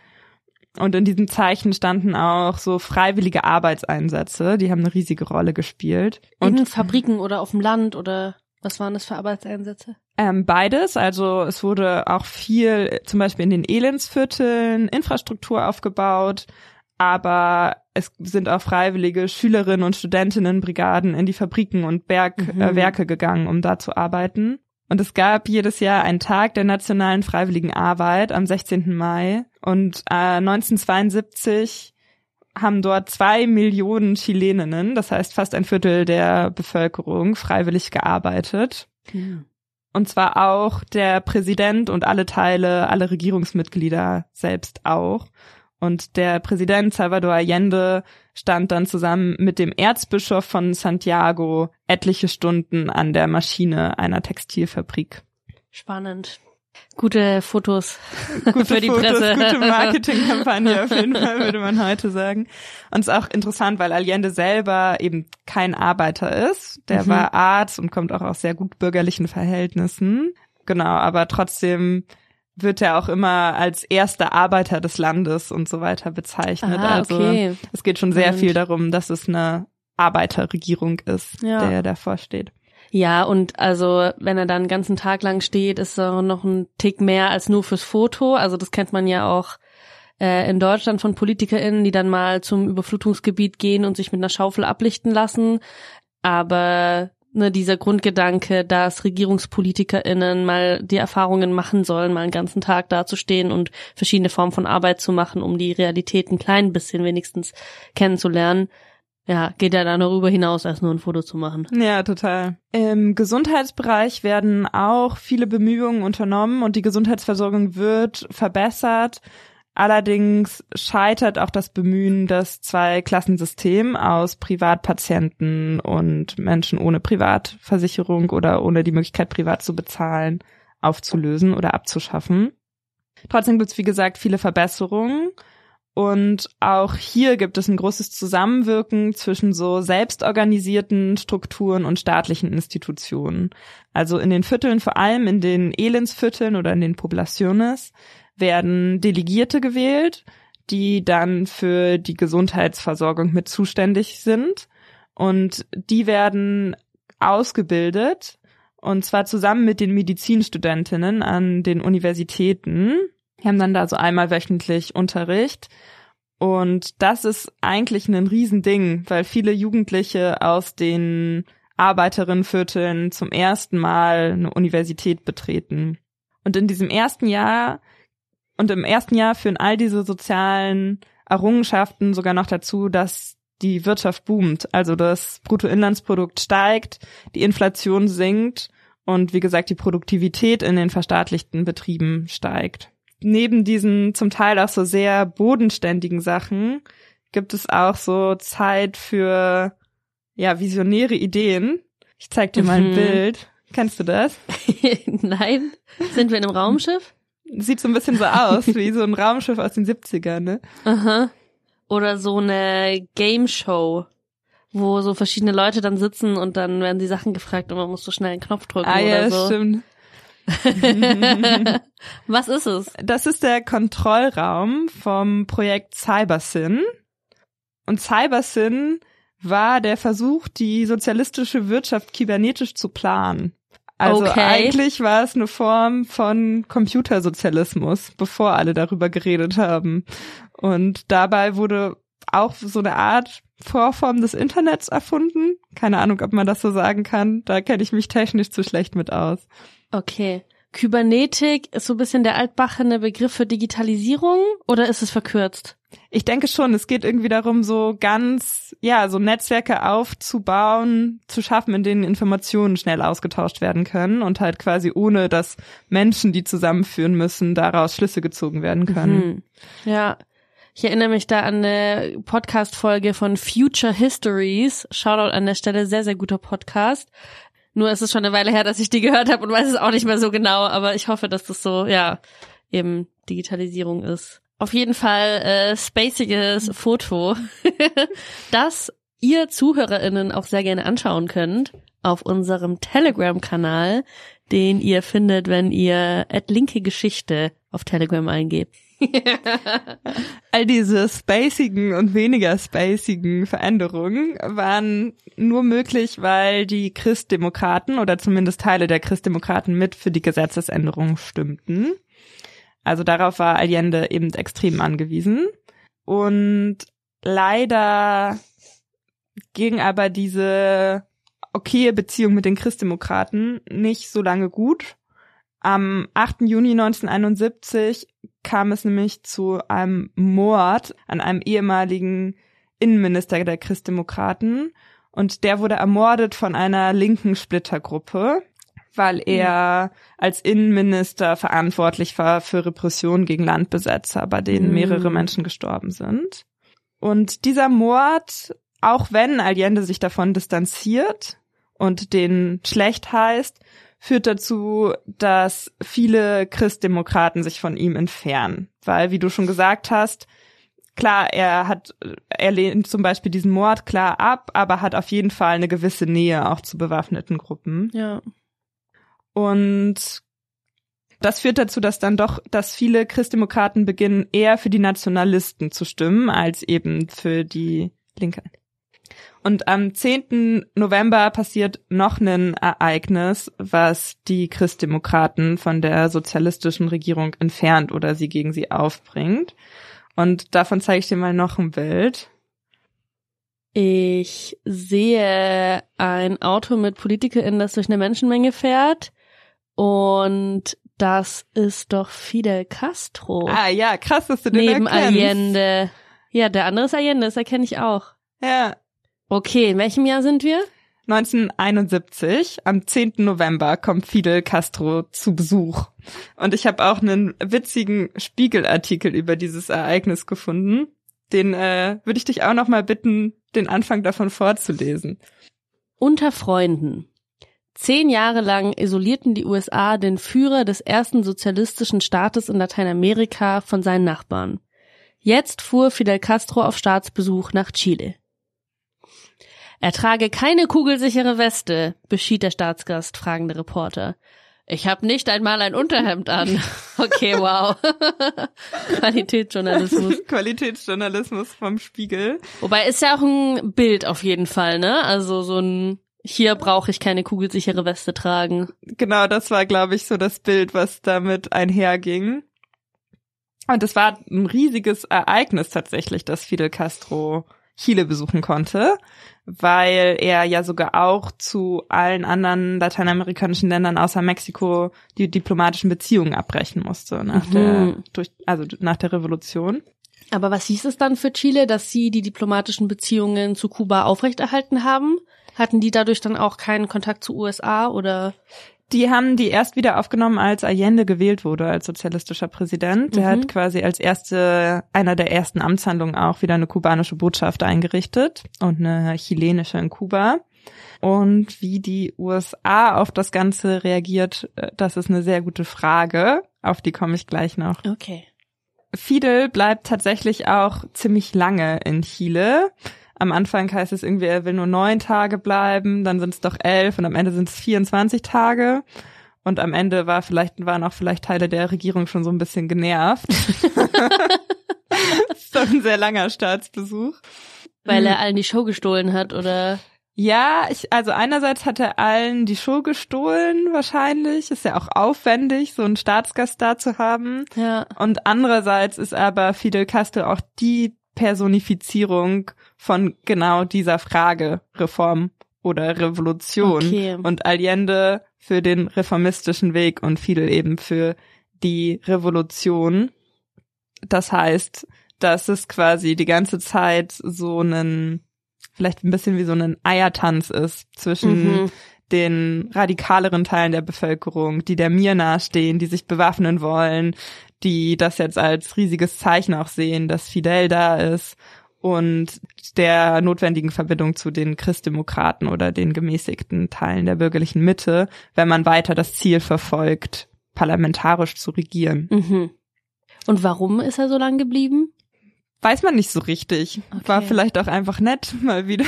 Und in diesem Zeichen standen auch so freiwillige Arbeitseinsätze, die haben eine riesige Rolle gespielt. Und In Fabriken oder auf dem Land oder was waren das für Arbeitseinsätze? ähm, beides, also es wurde auch viel, zum Beispiel in den Elendsvierteln, Infrastruktur aufgebaut, aber es sind auch freiwillige Schülerinnen und Studentinnenbrigaden in die Fabriken und Berg, Mhm. äh, Werke gegangen, um da zu arbeiten. Und es gab jedes Jahr einen Tag der nationalen freiwilligen Arbeit am 16. Mai. Und äh, 1972 haben dort zwei Millionen Chileninnen, das heißt fast ein Viertel der Bevölkerung, freiwillig gearbeitet. Und zwar auch der Präsident und alle Teile, alle Regierungsmitglieder selbst auch. Und der Präsident Salvador Allende stand dann zusammen mit dem Erzbischof von Santiago etliche Stunden an der Maschine einer Textilfabrik. Spannend. Gute Fotos Gute für die Fotos, Presse. gute Marketingkampagne auf jeden Fall, würde man heute sagen. Und es ist auch interessant, weil Allende selber eben kein Arbeiter ist. Der Mhm. war Arzt und kommt auch aus sehr gut bürgerlichen Verhältnissen. Genau, aber trotzdem wird er auch immer als erster Arbeiter des Landes und so weiter bezeichnet. Ah, also okay. es geht schon sehr Spannend. viel darum, dass es eine Arbeiterregierung ist, Ja. der davor steht. Ja, und also wenn er dann den ganzen Tag lang steht, ist er noch ein Tick mehr als nur fürs Foto. Also das kennt man ja auch äh, in Deutschland von PolitikerInnen, die dann mal zum Überflutungsgebiet gehen und sich mit einer Schaufel ablichten lassen. Aber ne, dieser Grundgedanke, dass RegierungspolitikerInnen mal die Erfahrungen machen sollen, mal einen ganzen Tag dazustehen und verschiedene Formen von Arbeit zu machen, um die Realität ein klein bisschen wenigstens kennenzulernen, ja, geht ja da darüber hinaus, als nur ein Foto zu machen. Ja, total. Im Gesundheitsbereich werden auch viele Bemühungen unternommen und die Gesundheitsversorgung wird verbessert. Allerdings scheitert auch das Bemühen, das Zwei-Klassensystem aus Privatpatienten und Menschen ohne Privatversicherung oder ohne die Möglichkeit, privat zu bezahlen, aufzulösen oder abzuschaffen. Trotzdem gibt es, wie gesagt, viele Verbesserungen. Und auch hier gibt es ein großes Zusammenwirken zwischen so selbstorganisierten Strukturen und staatlichen Institutionen. Also in den Vierteln, vor allem in den Elendsvierteln oder in den Poblaciones, werden Delegierte gewählt, die dann für die Gesundheitsversorgung mit zuständig sind. Und die werden ausgebildet Und zwar zusammen mit den Medizinstudentinnen an den Universitäten. Die haben dann da so einmal wöchentlich Unterricht. Und das ist eigentlich ein Riesending, weil viele Jugendliche aus den Arbeiterinnenvierteln zum ersten Mal eine Universität betreten. Und in diesem ersten Jahr und im ersten Jahr führen all diese sozialen Errungenschaften sogar noch dazu, dass die Wirtschaft boomt, also das Bruttoinlandsprodukt steigt, die Inflation sinkt und wie gesagt die Produktivität in den verstaatlichten Betrieben steigt. Neben diesen zum Teil auch so sehr bodenständigen Sachen gibt es auch so Zeit für ja visionäre Ideen. Ich zeig dir mal ein Mhm. Bild. Kennst du das? Nein. Sind wir in einem Raumschiff? Sieht so ein bisschen so aus wie so ein Raumschiff aus den 70ern, ne? Aha. Oder so eine Game Show, wo so verschiedene Leute dann sitzen und dann werden die Sachen gefragt und man muss so schnell einen Knopf drücken Ah ja, oder so. stimmt. Was ist es? Das ist der Kontrollraum vom Projekt CyberSyn. Und CyberSyn war der Versuch, die sozialistische Wirtschaft kybernetisch zu planen. Also Okay. eigentlich war es eine Form von Computersozialismus, bevor alle darüber geredet haben. Und dabei wurde auch so eine Art Vorform des Internets erfunden. Keine Ahnung, ob man das so sagen kann. Da kenne ich mich technisch zu schlecht mit aus. Okay. Kybernetik ist so ein bisschen der altbachene Begriff für Digitalisierung oder ist es verkürzt? Ich denke schon, es geht irgendwie darum, so ganz, ja, so Netzwerke aufzubauen, zu schaffen, in denen Informationen schnell ausgetauscht werden können und halt quasi ohne, dass Menschen, die zusammenführen müssen, daraus Schlüsse gezogen werden können. Hm. Ja. Ich erinnere mich da an eine Podcast-Folge von Future Histories. Shoutout an der Stelle, sehr, sehr guter Podcast. Nur ist es schon eine Weile her, dass ich die gehört habe und weiß es auch nicht mehr so genau, aber ich hoffe, dass das so, ja, eben Digitalisierung ist. Auf jeden Fall äh, spaciges Foto, das ihr ZuhörerInnen auch sehr gerne anschauen könnt auf unserem Telegram-Kanal, den ihr findet, wenn ihr linke Geschichte auf Telegram eingebt. All diese spacigen und weniger spacigen Veränderungen waren nur möglich, weil die Christdemokraten oder zumindest Teile der Christdemokraten mit für die Gesetzesänderung stimmten. Also darauf war Allende eben extrem angewiesen. Und leider ging aber diese okaye Beziehung mit den Christdemokraten nicht so lange gut. Am 8. Juni 1971 kam es nämlich zu einem Mord an einem ehemaligen Innenminister der Christdemokraten und der wurde ermordet von einer linken Splittergruppe, weil er als Innenminister verantwortlich war für Repressionen gegen Landbesetzer, bei denen Mhm. mehrere Menschen gestorben sind. Und dieser Mord, auch wenn Allende sich davon distanziert und den schlecht heißt, führt dazu, dass viele Christdemokraten sich von ihm entfernen. Weil, wie du schon gesagt hast, klar, er hat, er lehnt zum Beispiel diesen Mord klar ab, aber hat auf jeden Fall eine gewisse Nähe auch zu bewaffneten Gruppen. Ja. Und das führt dazu, dass dann doch, dass viele Christdemokraten beginnen, eher für die Nationalisten zu stimmen, als eben für die Linke. Und am 10. November passiert noch ein Ereignis, was die Christdemokraten von der sozialistischen Regierung entfernt oder sie gegen sie aufbringt. Und davon zeige ich dir mal noch ein Bild. Ich sehe ein Auto mit PolitikerInnen, das durch eine Menschenmenge fährt. Und das ist doch Fidel Castro. Ah ja, krass, dass du den neben erkennst. Allende. Ja, der andere ist Allende, das erkenne ich auch. Ja, Okay, in welchem Jahr sind wir? 1971, am 10. November, kommt Fidel Castro zu Besuch. Und ich habe auch einen witzigen Spiegelartikel über dieses Ereignis gefunden. Den äh, würde ich dich auch noch mal bitten, den Anfang davon vorzulesen. Unter Freunden. Zehn Jahre lang isolierten die USA den Führer des ersten sozialistischen Staates in Lateinamerika von seinen Nachbarn. Jetzt fuhr Fidel Castro auf Staatsbesuch nach Chile. Er trage keine kugelsichere Weste, beschied der Staatsgast fragende Reporter. Ich habe nicht einmal ein Unterhemd an. Okay, wow. Qualitätsjournalismus. Qualitätsjournalismus vom Spiegel. Wobei ist ja auch ein Bild auf jeden Fall, ne? Also so ein, hier brauche ich keine kugelsichere Weste tragen. Genau, das war, glaube ich, so das Bild, was damit einherging. Und es war ein riesiges Ereignis tatsächlich, dass Fidel Castro Chile besuchen konnte, weil er ja sogar auch zu allen anderen lateinamerikanischen Ländern außer Mexiko die diplomatischen Beziehungen abbrechen musste nach Mhm. der durch also nach der Revolution. Aber was hieß es dann für Chile, dass sie die diplomatischen Beziehungen zu Kuba aufrechterhalten haben? Hatten die dadurch dann auch keinen Kontakt zu USA oder? Die haben die erst wieder aufgenommen, als Allende gewählt wurde als sozialistischer Präsident. Der Mhm. hat quasi als erste, einer der ersten Amtshandlungen auch wieder eine kubanische Botschaft eingerichtet und eine chilenische in Kuba. Und wie die USA auf das Ganze reagiert, äh, das ist eine sehr gute Frage. Auf die komme ich gleich noch. Okay. Fidel bleibt tatsächlich auch ziemlich lange in Chile. Am Anfang heißt es irgendwie, er will nur neun Tage bleiben, dann sind es doch elf und am Ende sind es 24 Tage. Und am Ende war vielleicht, waren auch vielleicht Teile der Regierung schon so ein bisschen genervt. das ist doch ein sehr langer Staatsbesuch. Weil er allen die Show gestohlen hat oder? Ja, ich, also einerseits hat er allen die Show gestohlen, wahrscheinlich. Ist ja auch aufwendig, so einen Staatsgast da zu haben. Ja. Und andererseits ist aber Fidel Castro auch die Personifizierung von genau dieser Frage Reform oder Revolution. Okay. Und Allende für den reformistischen Weg und Fidel eben für die Revolution. Das heißt, dass es quasi die ganze Zeit so einen, vielleicht ein bisschen wie so ein Eiertanz ist zwischen Mhm. den radikaleren Teilen der Bevölkerung, die der Mir nahestehen, die sich bewaffnen wollen, die das jetzt als riesiges Zeichen auch sehen, dass Fidel da ist und der notwendigen Verbindung zu den Christdemokraten oder den gemäßigten Teilen der bürgerlichen Mitte, wenn man weiter das Ziel verfolgt, parlamentarisch zu regieren. Mhm. Und warum ist er so lang geblieben? Weiß man nicht so richtig. War Okay. vielleicht auch einfach nett, mal wieder.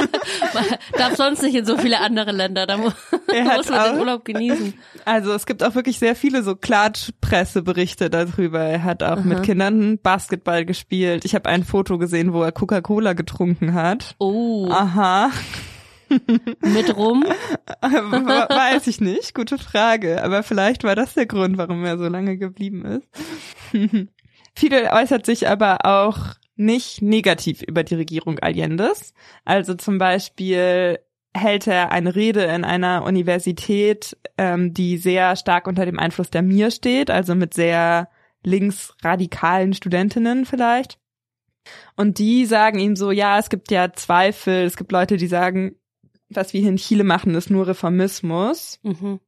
Darf sonst nicht in so viele andere Länder, da mu muss man den auch- Urlaub genießen. Also es gibt auch wirklich sehr viele so Klatschpresseberichte darüber. Er hat auch mit Kindern Basketball gespielt. Ich habe ein Foto gesehen, wo er Coca-Cola getrunken hat. Oh, Aha, mit rum. We- weiß ich nicht. Gute Frage. Aber vielleicht war das der Grund, warum er so lange geblieben ist. Fidel äußert sich aber auch nicht negativ über die Regierung Allendes. Also zum Beispiel hält er eine Rede in einer Universität, ähm, die sehr stark unter dem Einfluss der Mir steht, also mit sehr linksradikalen Studentinnen vielleicht. Und die sagen ihm so, ja, es gibt ja Zweifel, es gibt Leute, die sagen, was wir hier in Chile machen, ist nur Reformismus. Mhm.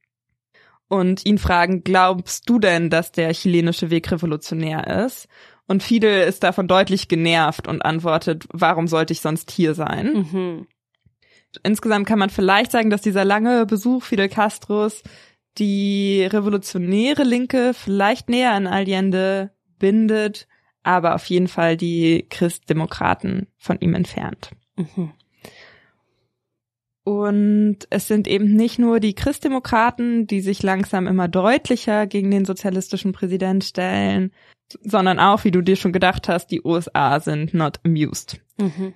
Und ihn fragen, glaubst du denn, dass der chilenische Weg revolutionär ist? Und Fidel ist davon deutlich genervt und antwortet, warum sollte ich sonst hier sein? Mhm. Insgesamt kann man vielleicht sagen, dass dieser lange Besuch Fidel Castros die revolutionäre Linke vielleicht näher an Allende bindet, aber auf jeden Fall die Christdemokraten von ihm entfernt. Mhm. Und es sind eben nicht nur die Christdemokraten, die sich langsam immer deutlicher gegen den sozialistischen Präsident stellen, sondern auch, wie du dir schon gedacht hast, die USA sind not amused. Mhm.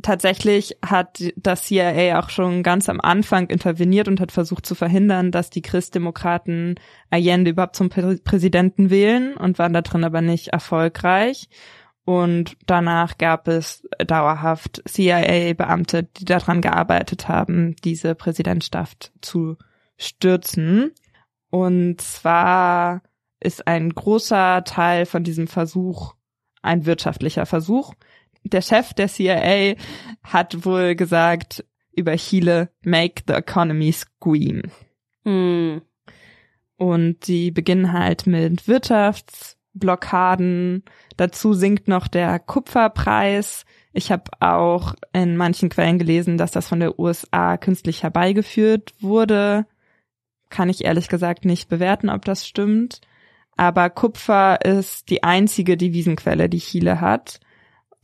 Tatsächlich hat das CIA auch schon ganz am Anfang interveniert und hat versucht zu verhindern, dass die Christdemokraten Allende überhaupt zum Prä Präsidenten wählen und waren da drin aber nicht erfolgreich. Und danach gab es dauerhaft CIA-Beamte, die daran gearbeitet haben, diese Präsidentschaft zu stürzen. Und zwar ist ein großer Teil von diesem Versuch ein wirtschaftlicher Versuch. Der Chef der CIA hat wohl gesagt über Chile, make the economy scream. Mhm. Und die beginnen halt mit Wirtschaftsblockaden. Dazu sinkt noch der Kupferpreis. Ich habe auch in manchen Quellen gelesen, dass das von der USA künstlich herbeigeführt wurde. Kann ich ehrlich gesagt nicht bewerten, ob das stimmt. Aber Kupfer ist die einzige Devisenquelle, die Chile hat.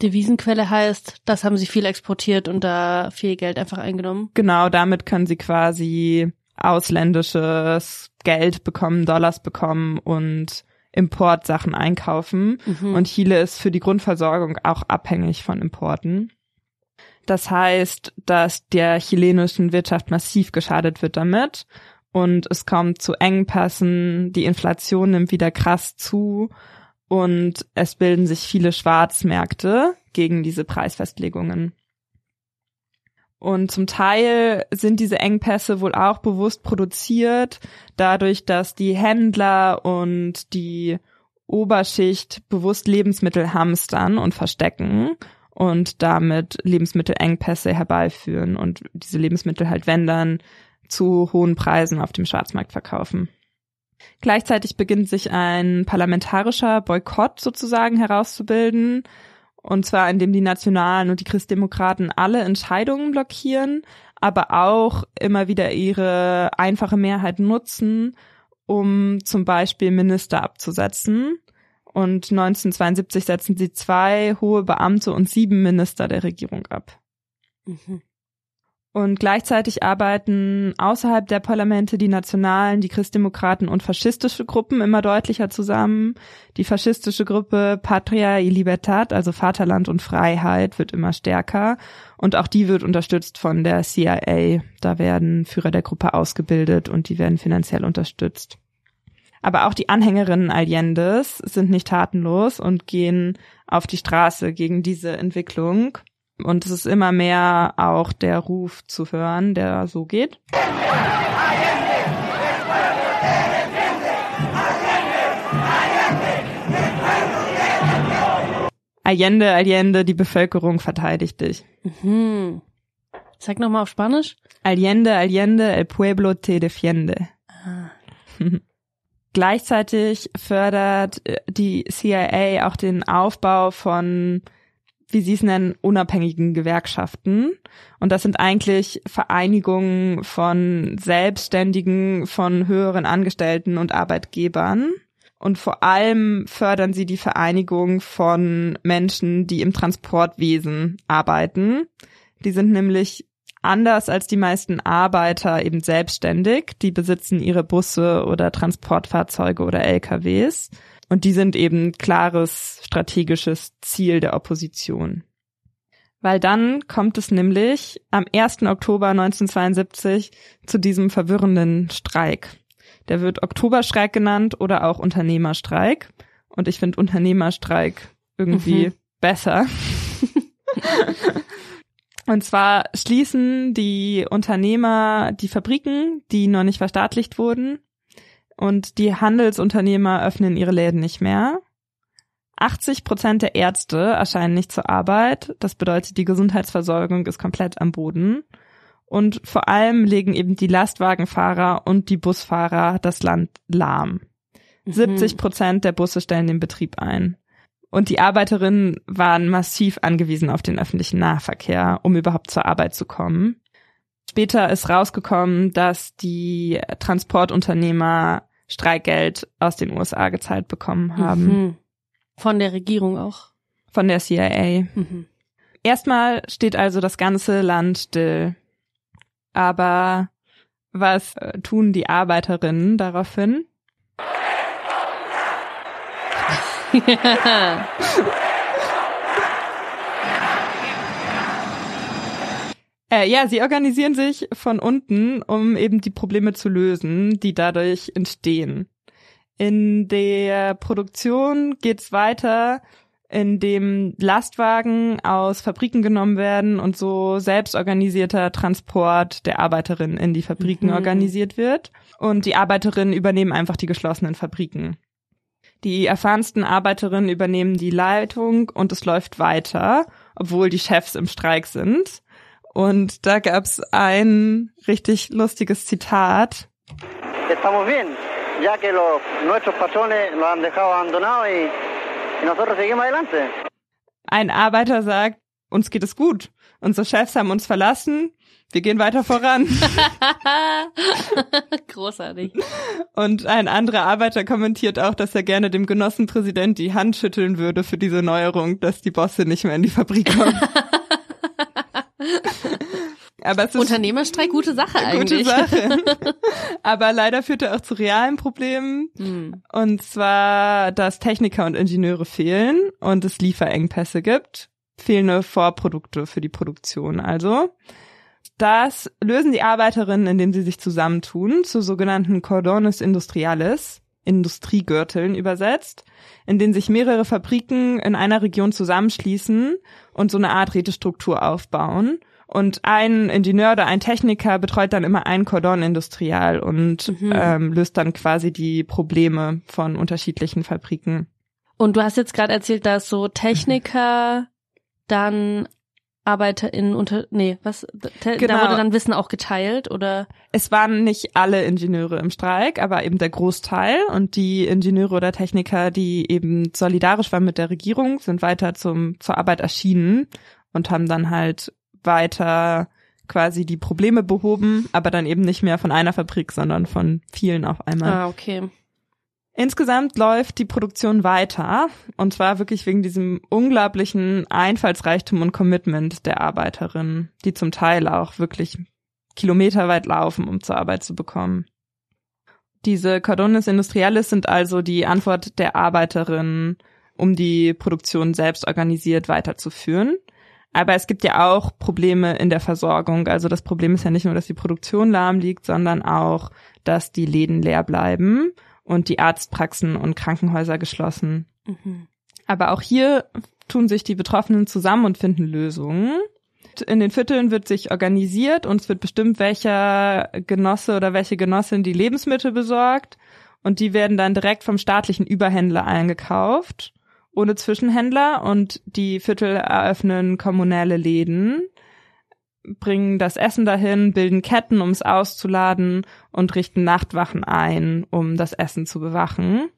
Devisenquelle heißt, das haben sie viel exportiert und da viel Geld einfach eingenommen. Genau, damit können sie quasi ausländisches Geld bekommen, Dollars bekommen und Importsachen einkaufen. Mhm. Und Chile ist für die Grundversorgung auch abhängig von Importen. Das heißt, dass der chilenischen Wirtschaft massiv geschadet wird damit und es kommt zu Engpässen, die Inflation nimmt wieder krass zu und es bilden sich viele Schwarzmärkte gegen diese Preisfestlegungen. Und zum Teil sind diese Engpässe wohl auch bewusst produziert, dadurch, dass die Händler und die Oberschicht bewusst Lebensmittel hamstern und verstecken und damit Lebensmittelengpässe herbeiführen und diese Lebensmittel halt, wenn dann, zu hohen Preisen auf dem Schwarzmarkt verkaufen. Gleichzeitig beginnt sich ein parlamentarischer Boykott sozusagen herauszubilden, und zwar indem die Nationalen und die Christdemokraten alle Entscheidungen blockieren, aber auch immer wieder ihre einfache Mehrheit nutzen, um zum Beispiel Minister abzusetzen. Und 1972 setzen sie zwei hohe Beamte und sieben Minister der Regierung ab. Mhm. Und gleichzeitig arbeiten außerhalb der Parlamente die Nationalen, die Christdemokraten und faschistische Gruppen immer deutlicher zusammen. Die faschistische Gruppe Patria y Libertad, also Vaterland und Freiheit, wird immer stärker. Und auch die wird unterstützt von der CIA. Da werden Führer der Gruppe ausgebildet und die werden finanziell unterstützt. Aber auch die Anhängerinnen Allendes sind nicht tatenlos und gehen auf die Straße gegen diese Entwicklung. Und es ist immer mehr auch der Ruf zu hören, der so geht. Allende, Allende, die Bevölkerung verteidigt dich. Mhm. Sag nochmal auf Spanisch. Allende, Allende, el pueblo te defiende. Ah. Gleichzeitig fördert äh, die CIA auch den Aufbau von wie Sie es nennen, unabhängigen Gewerkschaften. Und das sind eigentlich Vereinigungen von Selbstständigen, von höheren Angestellten und Arbeitgebern. Und vor allem fördern sie die Vereinigung von Menschen, die im Transportwesen arbeiten. Die sind nämlich anders als die meisten Arbeiter eben selbstständig. Die besitzen ihre Busse oder Transportfahrzeuge oder LKWs und die sind eben klares strategisches Ziel der Opposition. Weil dann kommt es nämlich am 1. Oktober 1972 zu diesem verwirrenden Streik. Der wird Oktoberstreik genannt oder auch Unternehmerstreik. Und ich finde Unternehmerstreik irgendwie mhm. besser. Und zwar schließen die Unternehmer die Fabriken, die noch nicht verstaatlicht wurden, und die Handelsunternehmer öffnen ihre Läden nicht mehr. 80 Prozent der Ärzte erscheinen nicht zur Arbeit. Das bedeutet, die Gesundheitsversorgung ist komplett am Boden. Und vor allem legen eben die Lastwagenfahrer und die Busfahrer das Land lahm. Mhm. 70 Prozent der Busse stellen den Betrieb ein. Und die Arbeiterinnen waren massiv angewiesen auf den öffentlichen Nahverkehr, um überhaupt zur Arbeit zu kommen. Später ist rausgekommen, dass die Transportunternehmer Streikgeld aus den USA gezahlt bekommen haben. Mhm. Von der Regierung auch. Von der CIA. Mhm. Erstmal steht also das ganze Land still. Aber was äh, tun die Arbeiterinnen daraufhin? ja. Äh, ja, sie organisieren sich von unten, um eben die Probleme zu lösen, die dadurch entstehen. In der Produktion geht's weiter, indem Lastwagen aus Fabriken genommen werden und so selbstorganisierter Transport der Arbeiterinnen in die Fabriken mhm. organisiert wird. Und die Arbeiterinnen übernehmen einfach die geschlossenen Fabriken. Die erfahrensten Arbeiterinnen übernehmen die Leitung und es läuft weiter, obwohl die Chefs im Streik sind. Und da gab's ein richtig lustiges Zitat. Estamos bien, ya que los, nuestros patrones lo han dejado abandonado y, y nosotros seguimos adelante. Ein Arbeiter sagt, uns geht es gut. Unsere Chefs haben uns verlassen. Wir gehen weiter voran. Großartig. Und ein anderer Arbeiter kommentiert auch, dass er gerne dem Genossenpräsident die Hand schütteln würde für diese Neuerung, dass die Bosse nicht mehr in die Fabrik kommen. Aber es ist Unternehmerstreik, gute Sache eigentlich. Gute Sache. Aber leider führt er auch zu realen Problemen. Hm. Und zwar, dass Techniker und Ingenieure fehlen und es Lieferengpässe gibt. fehlende Vorprodukte für die Produktion. Also das lösen die Arbeiterinnen, indem sie sich zusammentun zu sogenannten Cordones Industriales, Industriegürteln übersetzt, in denen sich mehrere Fabriken in einer Region zusammenschließen und so eine Art Rätestruktur aufbauen. Und ein Ingenieur oder ein Techniker betreut dann immer ein Cordon Industrial und mhm. ähm, löst dann quasi die Probleme von unterschiedlichen Fabriken. Und du hast jetzt gerade erzählt, dass so Techniker dann ArbeiterInnen unter, nee, was, genau. da wurde dann Wissen auch geteilt oder? Es waren nicht alle Ingenieure im Streik, aber eben der Großteil und die Ingenieure oder Techniker, die eben solidarisch waren mit der Regierung, sind weiter zum, zur Arbeit erschienen und haben dann halt weiter quasi die Probleme behoben, aber dann eben nicht mehr von einer Fabrik, sondern von vielen auf einmal. Ah, okay. Insgesamt läuft die Produktion weiter und zwar wirklich wegen diesem unglaublichen Einfallsreichtum und Commitment der Arbeiterinnen, die zum Teil auch wirklich kilometerweit laufen, um zur Arbeit zu bekommen. Diese Cordones Industriales sind also die Antwort der Arbeiterinnen, um die Produktion selbst organisiert weiterzuführen. Aber es gibt ja auch Probleme in der Versorgung. Also das Problem ist ja nicht nur, dass die Produktion lahm liegt, sondern auch, dass die Läden leer bleiben und die Arztpraxen und Krankenhäuser geschlossen. Mhm. Aber auch hier tun sich die Betroffenen zusammen und finden Lösungen. In den Vierteln wird sich organisiert und es wird bestimmt, welcher Genosse oder welche Genossin die Lebensmittel besorgt. Und die werden dann direkt vom staatlichen Überhändler eingekauft, ohne Zwischenhändler. Und die Viertel eröffnen kommunale Läden bringen das Essen dahin, bilden Ketten, um es auszuladen und richten Nachtwachen ein, um das Essen zu bewachen.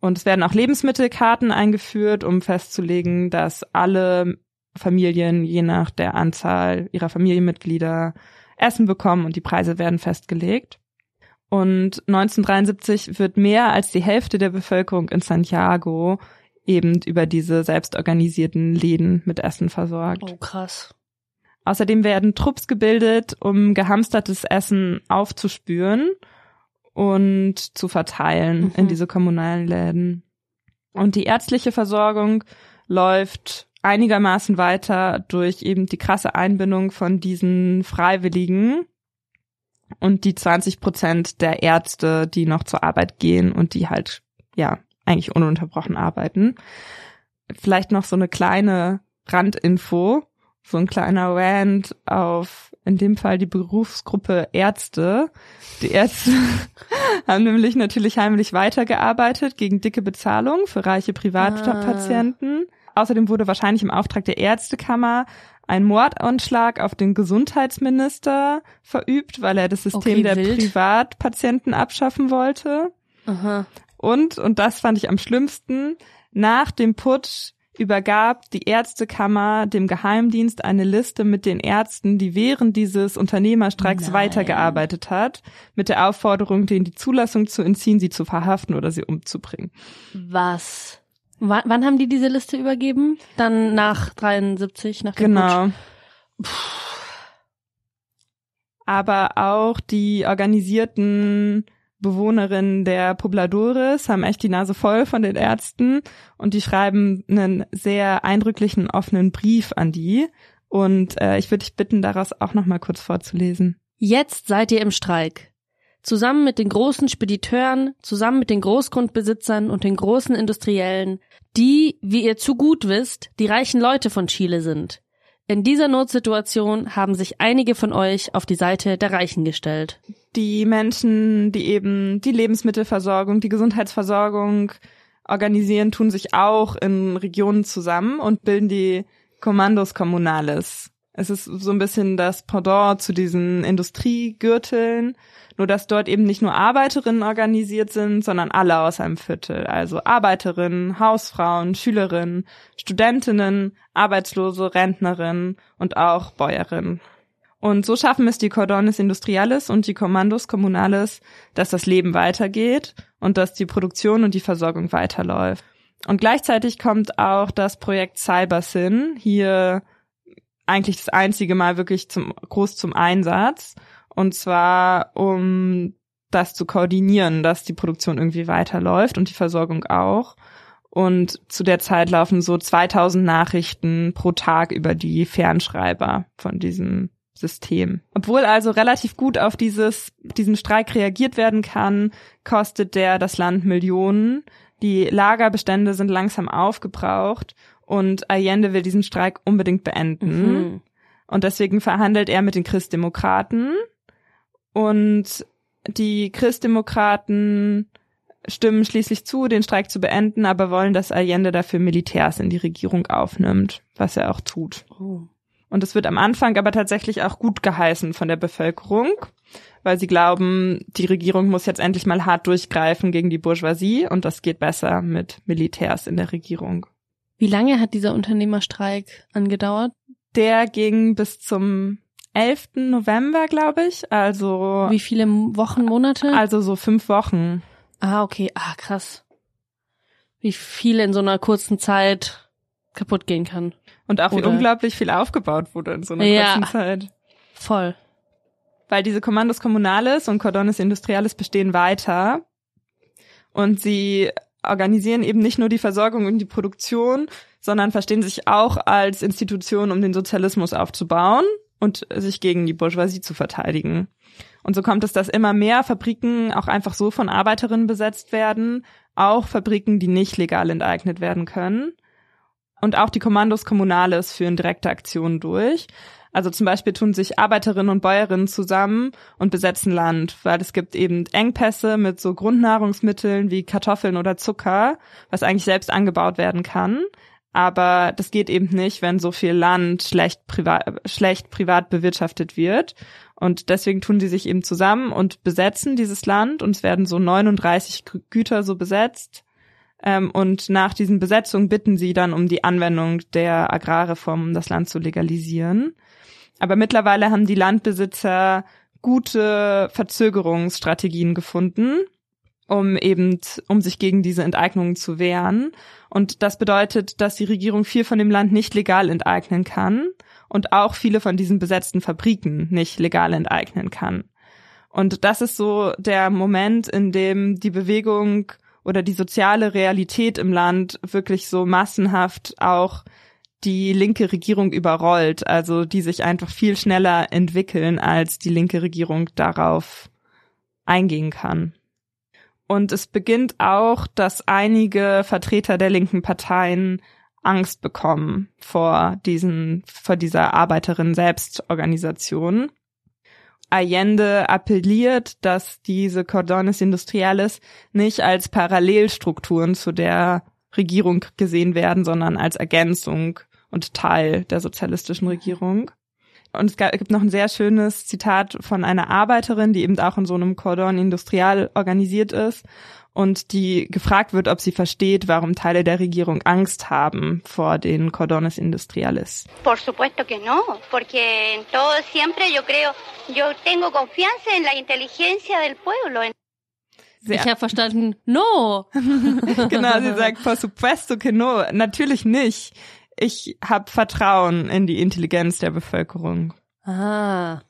Und es werden auch Lebensmittelkarten eingeführt, um festzulegen, dass alle Familien je nach der Anzahl ihrer Familienmitglieder Essen bekommen und die Preise werden festgelegt. Und 1973 wird mehr als die Hälfte der Bevölkerung in Santiago eben über diese selbstorganisierten Läden mit Essen versorgt. Oh, krass. Außerdem werden Trupps gebildet, um gehamstertes Essen aufzuspüren und zu verteilen mhm. in diese kommunalen Läden. Und die ärztliche Versorgung läuft einigermaßen weiter durch eben die krasse Einbindung von diesen Freiwilligen und die 20 Prozent der Ärzte, die noch zur Arbeit gehen und die halt, ja, eigentlich ununterbrochen arbeiten. Vielleicht noch so eine kleine Randinfo so ein kleiner Rant auf, in dem Fall die Berufsgruppe Ärzte. Die Ärzte haben nämlich natürlich heimlich weitergearbeitet gegen dicke Bezahlung für reiche Privatpatienten. Ah. Außerdem wurde wahrscheinlich im Auftrag der Ärztekammer ein Mordanschlag auf den Gesundheitsminister verübt, weil er das System okay, der wild. Privatpatienten abschaffen wollte. Aha. Und, und das fand ich am schlimmsten, nach dem Putsch übergab die Ärztekammer dem Geheimdienst eine Liste mit den Ärzten, die während dieses Unternehmerstreiks Nein. weitergearbeitet hat, mit der Aufforderung, denen die Zulassung zu entziehen, sie zu verhaften oder sie umzubringen. Was? W wann haben die diese Liste übergeben? Dann nach 73, nach dem Genau. Aber auch die organisierten Bewohnerinnen der Pobladores haben echt die Nase voll von den Ärzten und die schreiben einen sehr eindrücklichen offenen Brief an die. Und äh, ich würde dich bitten, daraus auch noch mal kurz vorzulesen. Jetzt seid ihr im Streik. Zusammen mit den großen Spediteuren, zusammen mit den Großgrundbesitzern und den großen Industriellen, die, wie ihr zu gut wisst, die reichen Leute von Chile sind. In dieser Notsituation haben sich einige von euch auf die Seite der Reichen gestellt. Die Menschen, die eben die Lebensmittelversorgung, die Gesundheitsversorgung organisieren, tun sich auch in Regionen zusammen und bilden die Kommandos Kommunales. Es ist so ein bisschen das Pendant zu diesen Industriegürteln, nur dass dort eben nicht nur Arbeiterinnen organisiert sind, sondern alle aus einem Viertel. Also Arbeiterinnen, Hausfrauen, Schülerinnen, Studentinnen, Arbeitslose, Rentnerinnen und auch Bäuerinnen. Und so schaffen es die Cordones Industriales und die Kommandos Kommunales, dass das Leben weitergeht und dass die Produktion und die Versorgung weiterläuft. Und gleichzeitig kommt auch das Projekt CyberSyn hier eigentlich das einzige Mal wirklich zum, groß zum Einsatz. Und zwar, um das zu koordinieren, dass die Produktion irgendwie weiterläuft und die Versorgung auch. Und zu der Zeit laufen so 2000 Nachrichten pro Tag über die Fernschreiber von diesem System. Obwohl also relativ gut auf dieses, diesen Streik reagiert werden kann, kostet der das Land Millionen. Die Lagerbestände sind langsam aufgebraucht und Allende will diesen Streik unbedingt beenden. Mhm. Und deswegen verhandelt er mit den Christdemokraten und die Christdemokraten stimmen schließlich zu, den Streik zu beenden, aber wollen, dass Allende dafür Militärs in die Regierung aufnimmt, was er auch tut. Oh. Und es wird am Anfang aber tatsächlich auch gut geheißen von der Bevölkerung, weil sie glauben, die Regierung muss jetzt endlich mal hart durchgreifen gegen die Bourgeoisie und das geht besser mit Militärs in der Regierung. Wie lange hat dieser Unternehmerstreik angedauert? Der ging bis zum 11. November, glaube ich. Also. Wie viele Wochen, Monate? Also so fünf Wochen. Ah, okay. Ah, krass. Wie viel in so einer kurzen Zeit kaputt gehen kann. Und auch Oder wie unglaublich viel aufgebaut wurde in so einer ja, kurzen Zeit. Voll. Weil diese Kommandos Kommunales und Cordones Industriales bestehen weiter. Und sie organisieren eben nicht nur die Versorgung und die Produktion, sondern verstehen sich auch als Institution, um den Sozialismus aufzubauen und sich gegen die Bourgeoisie zu verteidigen. Und so kommt es, dass immer mehr Fabriken auch einfach so von Arbeiterinnen besetzt werden, auch Fabriken, die nicht legal enteignet werden können. Und auch die Kommandos Kommunales führen direkte Aktionen durch. Also zum Beispiel tun sich Arbeiterinnen und Bäuerinnen zusammen und besetzen Land, weil es gibt eben Engpässe mit so Grundnahrungsmitteln wie Kartoffeln oder Zucker, was eigentlich selbst angebaut werden kann. Aber das geht eben nicht, wenn so viel Land schlecht privat, schlecht privat bewirtschaftet wird. Und deswegen tun sie sich eben zusammen und besetzen dieses Land und es werden so 39 Güter so besetzt ähm, und nach diesen Besetzungen bitten sie dann um die Anwendung der Agrarreform, um das Land zu legalisieren. Aber mittlerweile haben die Landbesitzer gute Verzögerungsstrategien gefunden, um eben, um sich gegen diese Enteignungen zu wehren. Und das bedeutet, dass die Regierung viel von dem Land nicht legal enteignen kann und auch viele von diesen besetzten Fabriken nicht legal enteignen kann. Und das ist so der Moment, in dem die Bewegung oder die soziale Realität im Land wirklich so massenhaft auch die linke Regierung überrollt, also die sich einfach viel schneller entwickeln, als die linke Regierung darauf eingehen kann. Und es beginnt auch, dass einige Vertreter der linken Parteien Angst bekommen vor diesen, vor dieser Arbeiterin Selbstorganisation Allende appelliert, dass diese Cordones Industriales nicht als Parallelstrukturen zu der Regierung gesehen werden, sondern als Ergänzung und Teil der sozialistischen Regierung. Und es gibt noch ein sehr schönes Zitat von einer Arbeiterin, die eben auch in so einem Cordon Industrial organisiert ist und die gefragt wird, ob sie versteht, warum Teile der Regierung Angst haben vor den Cordones Industriales. Por supuesto que no, porque en todo siempre yo creo, yo tengo confianza en la inteligencia del pueblo. Sehr. Ich habe verstanden, no. genau, sie sagt, por supuesto que no. Natürlich nicht. Ich habe Vertrauen in die Intelligenz der Bevölkerung. Ah.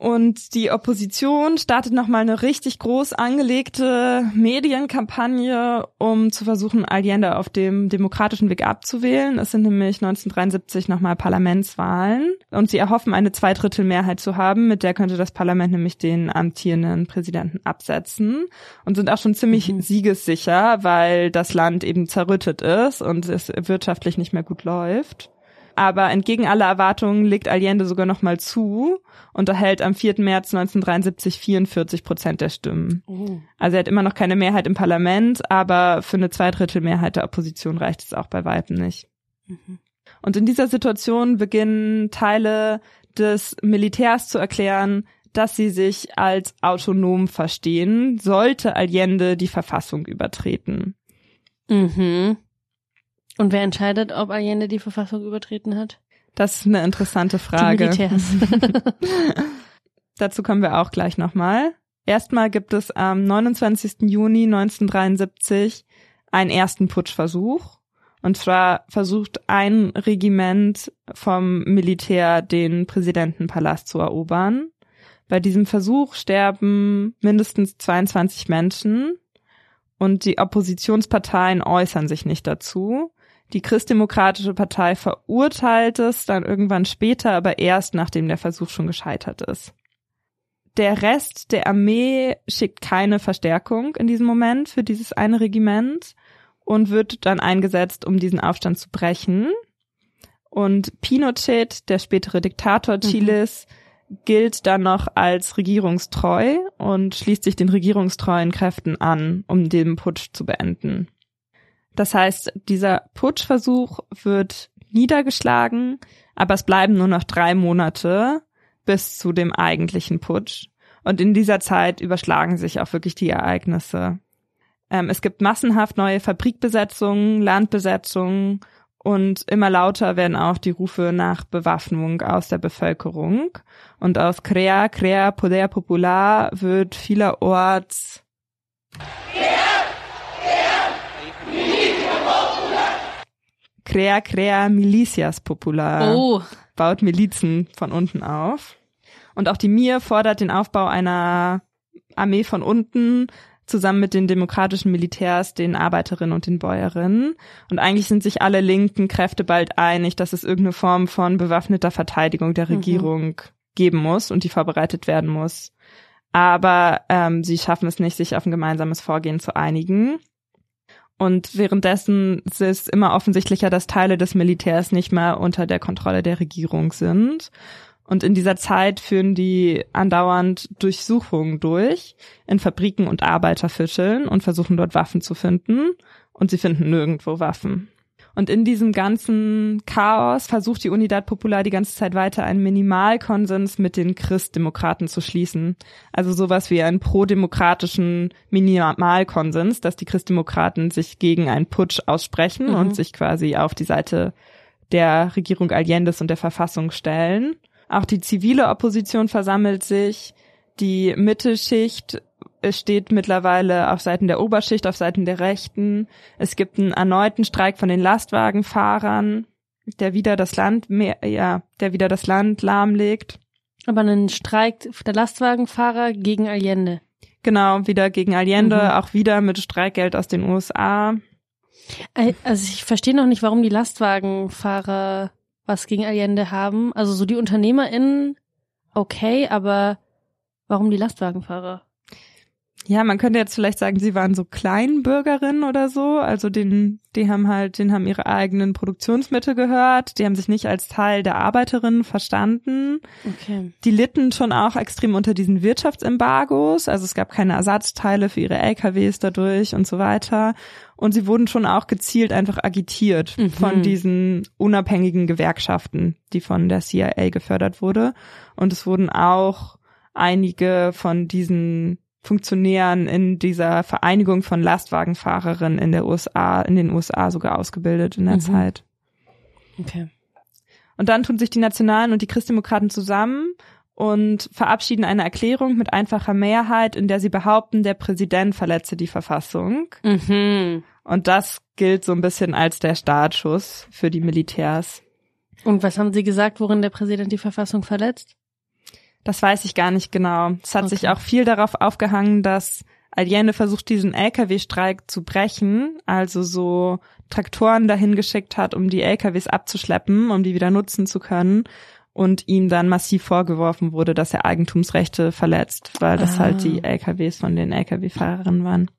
Und die Opposition startet nochmal eine richtig groß angelegte Medienkampagne, um zu versuchen, Allende auf dem demokratischen Weg abzuwählen. Es sind nämlich 1973 nochmal Parlamentswahlen und sie erhoffen, eine Zweidrittelmehrheit zu haben. Mit der könnte das Parlament nämlich den amtierenden Präsidenten absetzen und sind auch schon ziemlich mhm. siegessicher, weil das Land eben zerrüttet ist und es wirtschaftlich nicht mehr gut läuft. Aber entgegen aller Erwartungen legt Allende sogar noch mal zu und erhält am 4. März 1973 44 Prozent der Stimmen. Oh. Also er hat immer noch keine Mehrheit im Parlament, aber für eine Zweidrittelmehrheit der Opposition reicht es auch bei weitem nicht. Mhm. Und in dieser Situation beginnen Teile des Militärs zu erklären, dass sie sich als autonom verstehen, sollte Allende die Verfassung übertreten. Mhm. Und wer entscheidet, ob Allende die Verfassung übertreten hat? Das ist eine interessante Frage. Die Militärs. Dazu kommen wir auch gleich nochmal. Erstmal gibt es am 29. Juni 1973 einen ersten Putschversuch. Und zwar versucht ein Regiment vom Militär den Präsidentenpalast zu erobern. Bei diesem Versuch sterben mindestens 22 Menschen und die Oppositionsparteien äußern sich nicht dazu. Die Christdemokratische Partei verurteilt es dann irgendwann später, aber erst nachdem der Versuch schon gescheitert ist. Der Rest der Armee schickt keine Verstärkung in diesem Moment für dieses eine Regiment und wird dann eingesetzt, um diesen Aufstand zu brechen. Und Pinochet, der spätere Diktator mhm. Chiles, mhm. gilt dann noch als regierungstreu und schließt sich den regierungstreuen Kräften an, um den Putsch zu beenden. Das heißt, dieser Putschversuch wird niedergeschlagen, aber es bleiben nur noch drei Monate bis zu dem eigentlichen Putsch. Und in dieser Zeit überschlagen sich auch wirklich die Ereignisse. Ähm, es gibt massenhaft neue Fabrikbesetzungen, Landbesetzungen und immer lauter werden auch die Rufe nach Bewaffnung aus der Bevölkerung. Und aus Crea, Crea Poder Popular wird vielerorts Crea Crea Milicias Popular. Oh. Baut Milizen von unten auf. Und auch die Mir fordert den Aufbau einer Armee von unten zusammen mit den demokratischen Militärs, den Arbeiterinnen und den Bäuerinnen. Und eigentlich sind sich alle linken Kräfte bald einig, dass es irgendeine Form von bewaffneter Verteidigung der mhm. Regierung mhm. geben muss und die vorbereitet werden muss. Aber ähm, sie schaffen es nicht, sich auf ein gemeinsames Vorgehen zu einigen. Und währenddessen ist es immer offensichtlicher, dass Teile des Militärs nicht mehr unter der Kontrolle der Regierung sind. Und in dieser Zeit führen die andauernd Durchsuchungen durch in Fabriken und Arbeiterfischeln und versuchen dort Waffen zu finden. Und sie finden nirgendwo Waffen. Und in diesem ganzen Chaos versucht die Unidad Popular die ganze Zeit weiter einen Minimalkonsens mit den Christdemokraten zu schließen. Also sowas wie einen prodemokratischen Minimalkonsens, dass die Christdemokraten sich gegen einen Putsch aussprechen mhm. und sich quasi auf die Seite der Regierung Allende's und der Verfassung stellen. Auch die zivile Opposition versammelt sich. Die Mittelschicht steht mittlerweile auf Seiten der Oberschicht, auf Seiten der Rechten. Es gibt einen erneuten Streik von den Lastwagenfahrern, der wieder das Land mehr, ja, der wieder das Land lahmlegt. Aber einen Streik der Lastwagenfahrer gegen Allende. Genau, wieder gegen Allende, mhm. auch wieder mit Streikgeld aus den USA. Also ich verstehe noch nicht, warum die Lastwagenfahrer was gegen Allende haben. Also so die UnternehmerInnen, okay, aber warum die Lastwagenfahrer? Ja, man könnte jetzt vielleicht sagen, sie waren so Kleinbürgerinnen oder so. Also den, die haben halt, den haben ihre eigenen Produktionsmittel gehört. Die haben sich nicht als Teil der Arbeiterinnen verstanden. Okay. Die litten schon auch extrem unter diesen Wirtschaftsembargos. Also es gab keine Ersatzteile für ihre LKWs dadurch und so weiter. Und sie wurden schon auch gezielt einfach agitiert mhm. von diesen unabhängigen Gewerkschaften, die von der CIA gefördert wurde. Und es wurden auch einige von diesen Funktionären in dieser Vereinigung von Lastwagenfahrerinnen in der USA, in den USA sogar ausgebildet in der mhm. Zeit. Okay. Und dann tun sich die Nationalen und die Christdemokraten zusammen und verabschieden eine Erklärung mit einfacher Mehrheit, in der sie behaupten, der Präsident verletze die Verfassung. Mhm. Und das gilt so ein bisschen als der Startschuss für die Militärs. Und was haben sie gesagt, worin der Präsident die Verfassung verletzt? Das weiß ich gar nicht genau. Es hat okay. sich auch viel darauf aufgehangen, dass Allende versucht, diesen Lkw-Streik zu brechen, also so Traktoren dahin geschickt hat, um die Lkws abzuschleppen, um die wieder nutzen zu können. Und ihm dann massiv vorgeworfen wurde, dass er Eigentumsrechte verletzt, weil das ah. halt die LKWs von den Lkw-Fahrerinnen waren.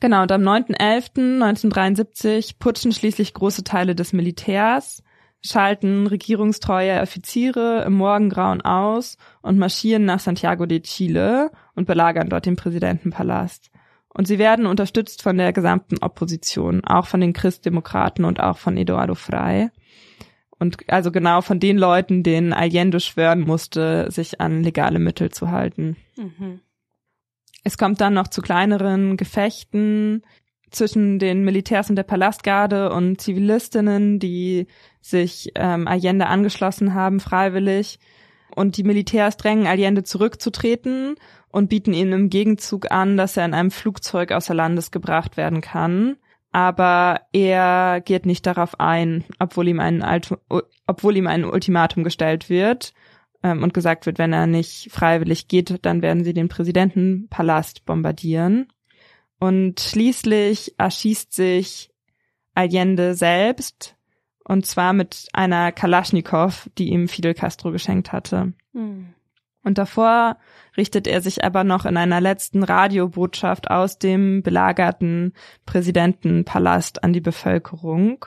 Genau, und am 9.11.1973 putschen schließlich große Teile des Militärs schalten regierungstreue Offiziere im Morgengrauen aus und marschieren nach Santiago de Chile und belagern dort den Präsidentenpalast. Und sie werden unterstützt von der gesamten Opposition, auch von den Christdemokraten und auch von Eduardo Frei. Und also genau von den Leuten, denen Allende schwören musste, sich an legale Mittel zu halten. Mhm. Es kommt dann noch zu kleineren Gefechten zwischen den Militärs und der Palastgarde und Zivilistinnen, die sich ähm, Allende angeschlossen haben, freiwillig. Und die Militärs drängen Allende zurückzutreten und bieten ihm im Gegenzug an, dass er in einem Flugzeug außer Landes gebracht werden kann. Aber er geht nicht darauf ein, obwohl ihm ein, obwohl ihm ein Ultimatum gestellt wird ähm, und gesagt wird, wenn er nicht freiwillig geht, dann werden sie den Präsidentenpalast bombardieren. Und schließlich erschießt sich Allende selbst, und zwar mit einer Kalaschnikow, die ihm Fidel Castro geschenkt hatte. Mhm. Und davor richtet er sich aber noch in einer letzten Radiobotschaft aus dem belagerten Präsidentenpalast an die Bevölkerung.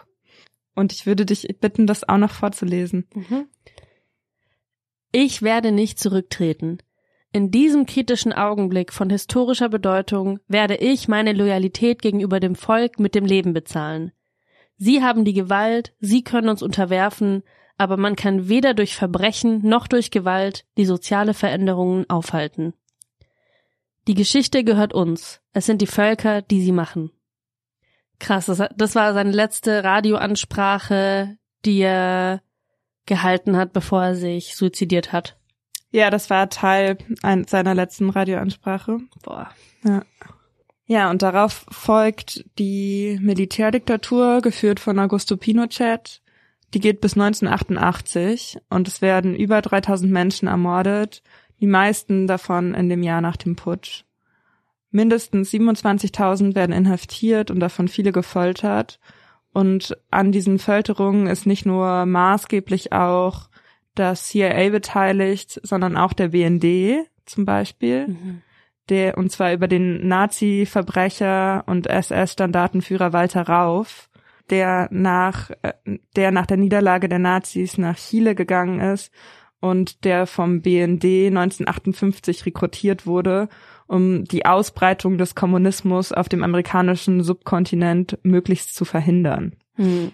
Und ich würde dich bitten, das auch noch vorzulesen. Mhm. Ich werde nicht zurücktreten. In diesem kritischen Augenblick von historischer Bedeutung werde ich meine Loyalität gegenüber dem Volk mit dem Leben bezahlen. Sie haben die Gewalt, sie können uns unterwerfen, aber man kann weder durch Verbrechen noch durch Gewalt die soziale Veränderungen aufhalten. Die Geschichte gehört uns. Es sind die Völker, die sie machen. Krass, das, war seine letzte Radioansprache, die er gehalten hat, bevor er sich suizidiert hat. Ja, das war Teil seiner letzten Radioansprache. Boah. Ja. Ja, und darauf folgt die Militärdiktatur, geführt von Augusto Pinochet. Die geht bis 1988 und es werden über 3000 Menschen ermordet, die meisten davon in dem Jahr nach dem Putsch. Mindestens 27.000 werden inhaftiert und davon viele gefoltert. Und an diesen Folterungen ist nicht nur maßgeblich auch das CIA beteiligt, sondern auch der BND zum Beispiel. Mhm der, und zwar über den Nazi-Verbrecher und SS-Standartenführer Walter Rauf, der nach, äh, der nach der Niederlage der Nazis nach Chile gegangen ist und der vom BND 1958 rekrutiert wurde, um die Ausbreitung des Kommunismus auf dem amerikanischen Subkontinent möglichst zu verhindern. Hm.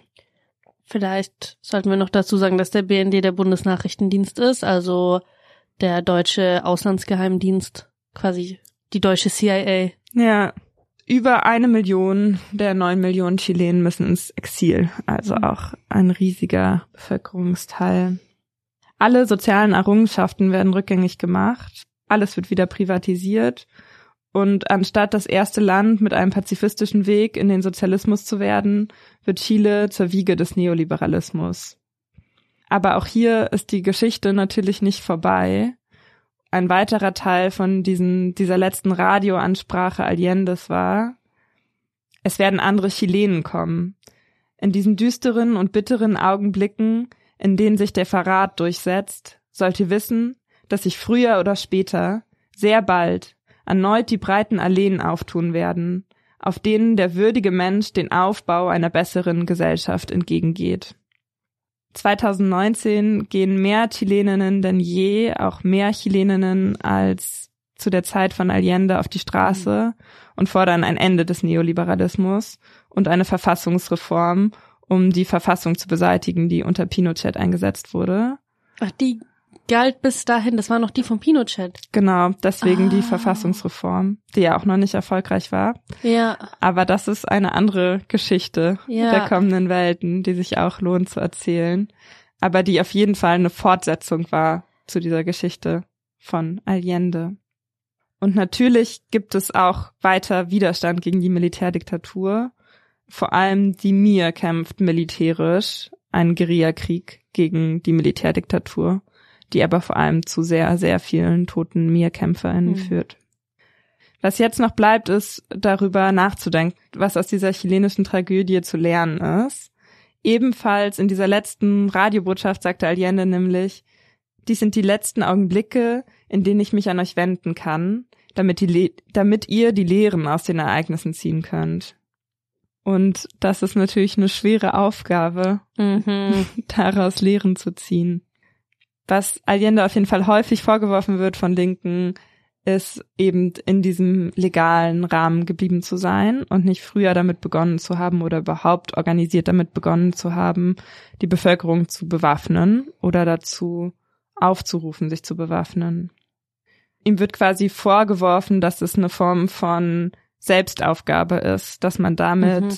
Vielleicht sollten wir noch dazu sagen, dass der BND der Bundesnachrichtendienst ist, also der deutsche Auslandsgeheimdienst quasi die deutsche CIA. Ja, über eine Million der neun Millionen Chilenen müssen ins Exil, also Mhm. auch ein riesiger Bevölkerungsteil. Alle sozialen Errungenschaften werden rückgängig gemacht, alles wird wieder privatisiert und anstatt das erste Land mit einem pazifistischen Weg in den Sozialismus zu werden, wird Chile zur Wiege des Neoliberalismus. Aber auch hier ist die Geschichte natürlich nicht vorbei ein weiterer Teil von diesen, dieser letzten Radioansprache Allende's war, es werden andere Chilenen kommen. In diesen düsteren und bitteren Augenblicken, in denen sich der Verrat durchsetzt, sollt ihr wissen, dass sich früher oder später, sehr bald, erneut die breiten Alleen auftun werden, auf denen der würdige Mensch den Aufbau einer besseren Gesellschaft entgegengeht. 2019 gehen mehr Chileninnen denn je, auch mehr Chileninnen als zu der Zeit von Allende auf die Straße und fordern ein Ende des Neoliberalismus und eine Verfassungsreform, um die Verfassung zu beseitigen, die unter Pinochet eingesetzt wurde. Ach, die galt bis dahin, das war noch die von Pinochet. Genau, deswegen Ah. die Verfassungsreform, die ja auch noch nicht erfolgreich war. Ja. Aber das ist eine andere Geschichte Ja. der kommenden Welten, die sich auch lohnt zu erzählen. Aber die auf jeden Fall eine Fortsetzung war zu dieser Geschichte von Allende. Und natürlich gibt es auch weiter Widerstand gegen die Militärdiktatur. Vor allem die MIR kämpft militärisch einen Guerillakrieg gegen die Militärdiktatur, die aber vor allem zu sehr, sehr vielen toten MIR-KämpferInnen Mhm. führt. Was jetzt noch bleibt, ist darüber nachzudenken, was aus dieser chilenischen Tragödie zu lernen ist. Ebenfalls in dieser letzten Radiobotschaft sagte Allende nämlich, dies sind die letzten Augenblicke, in denen ich mich an euch wenden kann, damit, die damit ihr die Lehren aus den Ereignissen ziehen könnt. Und das ist natürlich eine schwere Aufgabe, Mhm. daraus Lehren zu ziehen. Was Allende auf jeden Fall häufig vorgeworfen wird von Linken, ist eben in diesem legalen Rahmen geblieben zu sein und nicht früher damit begonnen zu haben oder überhaupt organisiert damit begonnen zu haben, die Bevölkerung zu bewaffnen oder dazu aufzurufen, sich zu bewaffnen. Ihm wird quasi vorgeworfen, dass es eine Form von Selbstaufgabe ist, dass man damit Mhm.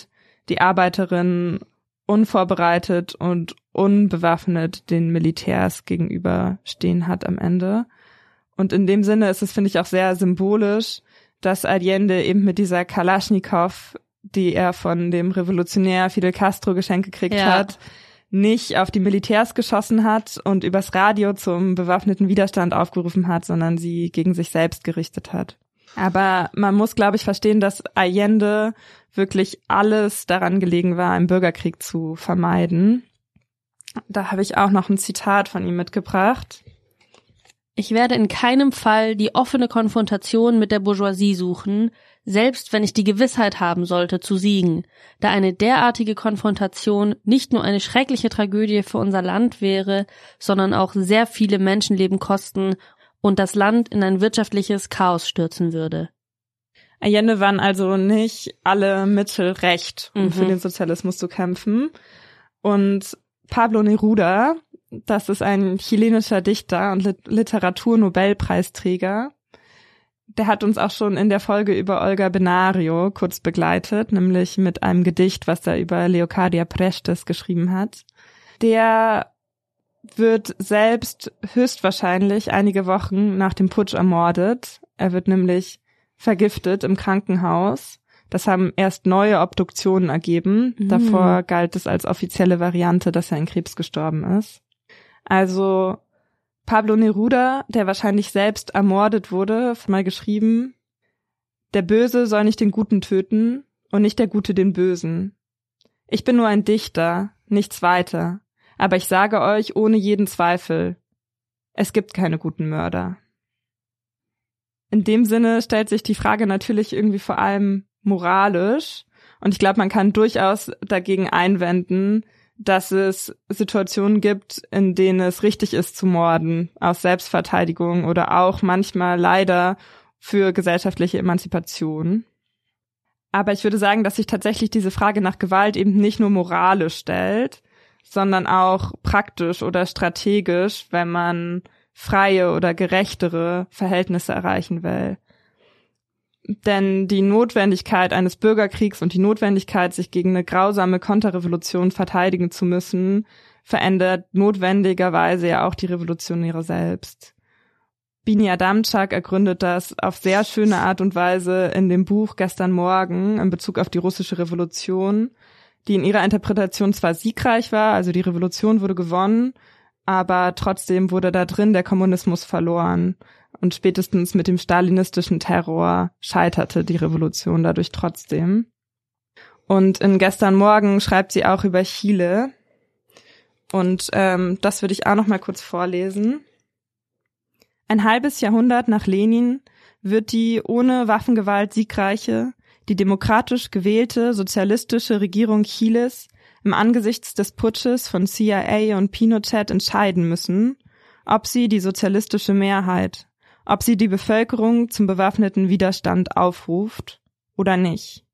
die Arbeiterinnen unvorbereitet und unbewaffnet den Militärs gegenüberstehen hat am Ende. Und in dem Sinne ist es, finde ich, auch sehr symbolisch, dass Allende eben mit dieser Kalaschnikow, die er von dem Revolutionär Fidel Castro geschenkt gekriegt Ja. hat, nicht auf die Militärs geschossen hat und übers Radio zum bewaffneten Widerstand aufgerufen hat, sondern sie gegen sich selbst gerichtet hat. Aber man muss, glaube ich, verstehen, dass Allende wirklich alles daran gelegen war, einen Bürgerkrieg zu vermeiden. Da habe ich auch noch ein Zitat von ihm mitgebracht. Ich werde in keinem Fall die offene Konfrontation mit der Bourgeoisie suchen, selbst wenn ich die Gewissheit haben sollte, zu siegen, da eine derartige Konfrontation nicht nur eine schreckliche Tragödie für unser Land wäre, sondern auch sehr viele Menschenleben kosten und das Land in ein wirtschaftliches Chaos stürzen würde. Allende waren also nicht alle Mittel recht, um mhm. für den Sozialismus zu kämpfen. Und Pablo Neruda, das ist ein chilenischer Dichter und Literaturnobelpreisträger. Der hat uns auch schon in der Folge über Olga Benario kurz begleitet, nämlich mit einem Gedicht, was er über Leocadia Prestes geschrieben hat. Der wird selbst höchstwahrscheinlich einige Wochen nach dem Putsch ermordet. Er wird nämlich vergiftet im Krankenhaus. Das haben erst neue Obduktionen ergeben. Mhm. Davor galt es als offizielle Variante, dass er an Krebs gestorben ist. Also Pablo Neruda, der wahrscheinlich selbst ermordet wurde, mal geschrieben, der Böse soll nicht den Guten töten und nicht der Gute den Bösen. Ich bin nur ein Dichter, nichts weiter, aber ich sage euch ohne jeden Zweifel, es gibt keine guten Mörder. In dem Sinne stellt sich die Frage natürlich irgendwie vor allem moralisch. Und ich glaube, man kann durchaus dagegen einwenden, dass es Situationen gibt, in denen es richtig ist zu morden, aus Selbstverteidigung oder auch manchmal leider für gesellschaftliche Emanzipation. Aber ich würde sagen, dass sich tatsächlich diese Frage nach Gewalt eben nicht nur moralisch stellt, sondern auch praktisch oder strategisch, wenn man freie oder gerechtere Verhältnisse erreichen will. Denn die Notwendigkeit eines Bürgerkriegs und die Notwendigkeit, sich gegen eine grausame Konterrevolution verteidigen zu müssen, verändert notwendigerweise ja auch die Revolutionäre selbst. Bini Adamczak ergründet das auf sehr schöne Art und Weise in dem Buch Gestern Morgen in Bezug auf die russische Revolution, die in ihrer Interpretation zwar siegreich war, also die Revolution wurde gewonnen, aber trotzdem wurde da drin der Kommunismus verloren. Und spätestens mit dem stalinistischen Terror scheiterte die Revolution dadurch trotzdem. Und in gestern Morgen schreibt sie auch über Chile. Und ähm, das würde ich auch noch mal kurz vorlesen. Ein halbes Jahrhundert nach Lenin wird die ohne Waffengewalt siegreiche, die demokratisch gewählte sozialistische Regierung Chiles im Angesichts des Putsches von CIA und Pinochet entscheiden müssen, ob sie die sozialistische Mehrheit, ob sie die Bevölkerung zum bewaffneten Widerstand aufruft oder nicht.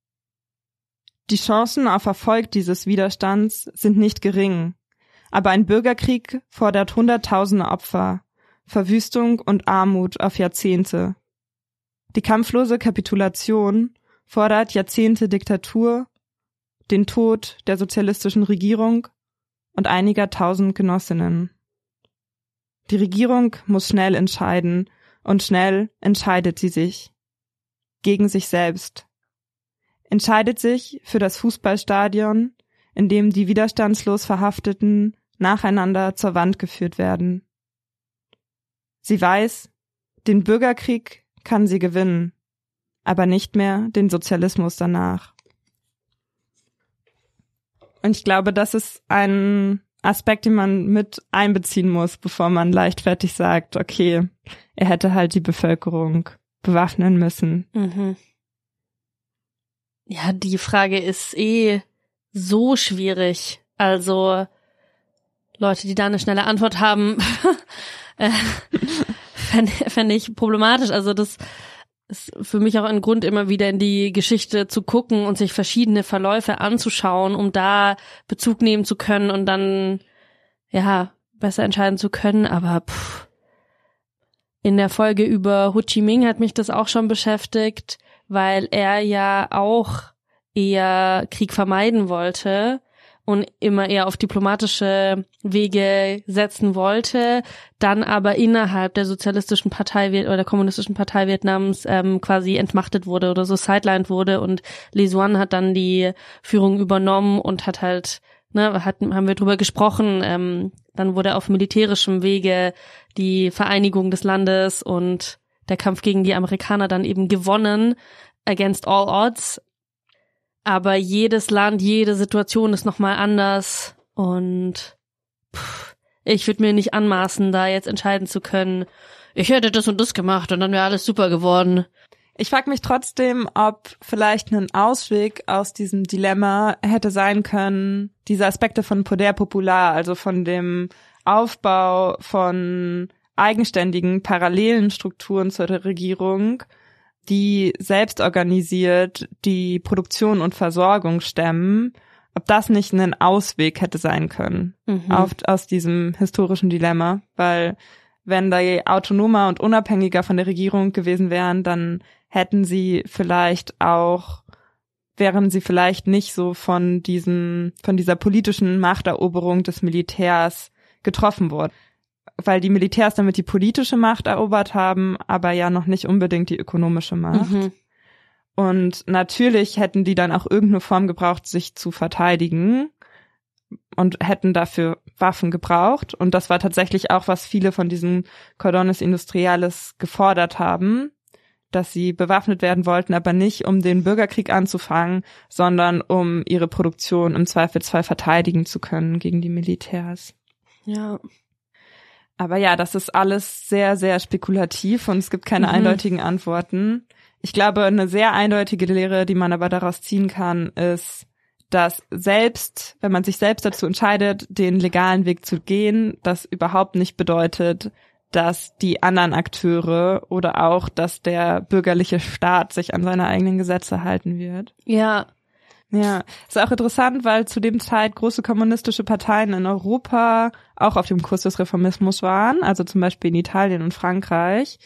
Die Chancen auf Erfolg dieses Widerstands sind nicht gering, aber ein Bürgerkrieg fordert Hunderttausende Opfer, Verwüstung und Armut auf Jahrzehnte. Die kampflose Kapitulation fordert Jahrzehnte Diktatur, den Tod der sozialistischen Regierung und einiger tausend Genossinnen. Die Regierung muss schnell entscheiden, und schnell entscheidet sie sich. Gegen sich selbst. Entscheidet sich für das Fußballstadion, in dem die widerstandslos Verhafteten nacheinander zur Wand geführt werden. Sie weiß, den Bürgerkrieg kann sie gewinnen, aber nicht mehr den Sozialismus danach. Und ich glaube, das ist ein Aspekt, den man mit einbeziehen muss, bevor man leichtfertig sagt, okay, er hätte halt die Bevölkerung bewaffnen müssen. Mhm. Ja, die Frage ist eh so schwierig. Also Leute, die da eine schnelle Antwort haben, äh, fände fänd ich problematisch. Also das ist für mich auch ein Grund, immer wieder in die Geschichte zu gucken und sich verschiedene Verläufe anzuschauen, um da Bezug nehmen zu können und dann, ja, besser entscheiden zu können. Aber pff, in der Folge über Ho Chi Minh hat mich das auch schon beschäftigt, weil er ja auch eher Krieg vermeiden wollte und immer eher auf diplomatische Wege setzen wollte, dann aber innerhalb der sozialistischen Partei oder der kommunistischen Partei Vietnams ähm, quasi entmachtet wurde oder so sidelined wurde und Lee Suan hat dann die Führung übernommen und hat halt, ne, hat, haben wir drüber gesprochen, ähm, dann wurde auf militärischem Wege die Vereinigung des Landes und der Kampf gegen die Amerikaner dann eben gewonnen, against all odds. Aber jedes Land, jede Situation ist nochmal anders und pff, ich würde mir nicht anmaßen, da jetzt entscheiden zu können, ich hätte das und das gemacht und dann wäre alles super geworden. Ich frage mich trotzdem, ob vielleicht ein Ausweg aus diesem Dilemma hätte sein können, diese Aspekte von Poder Popular, also von dem Aufbau von eigenständigen, parallelen Strukturen zur Regierung, die selbst organisiert die Produktion und Versorgung stemmen, ob das nicht ein Ausweg hätte sein können Mhm. auf, aus diesem historischen Dilemma, weil wenn da autonomer und unabhängiger von der Regierung gewesen wären, dann hätten sie vielleicht auch wären sie vielleicht nicht so von diesem von dieser politischen Machteroberung des Militärs getroffen worden, weil die Militärs damit die politische Macht erobert haben, aber ja noch nicht unbedingt die ökonomische Macht. Mhm. Und natürlich hätten die dann auch irgendeine Form gebraucht, sich zu verteidigen und hätten dafür Waffen gebraucht. Und das war tatsächlich auch, was viele von diesen Cordones Industriales gefordert haben, dass sie bewaffnet werden wollten, aber nicht um den Bürgerkrieg anzufangen, sondern um ihre Produktion im Zweifelsfall verteidigen zu können gegen die Militärs. Ja. Aber ja, das ist alles sehr, sehr spekulativ und es gibt keine Mhm. eindeutigen Antworten. Ich glaube, eine sehr eindeutige Lehre, die man aber daraus ziehen kann, ist, dass selbst, wenn man sich selbst dazu entscheidet, den legalen Weg zu gehen, das überhaupt nicht bedeutet, dass die anderen Akteure oder auch, dass der bürgerliche Staat sich an seine eigenen Gesetze halten wird. Ja. Ja, ist auch interessant, weil zu dem Zeit große kommunistische Parteien in Europa auch auf dem Kurs des Reformismus waren, also zum Beispiel in Italien und Frankreich.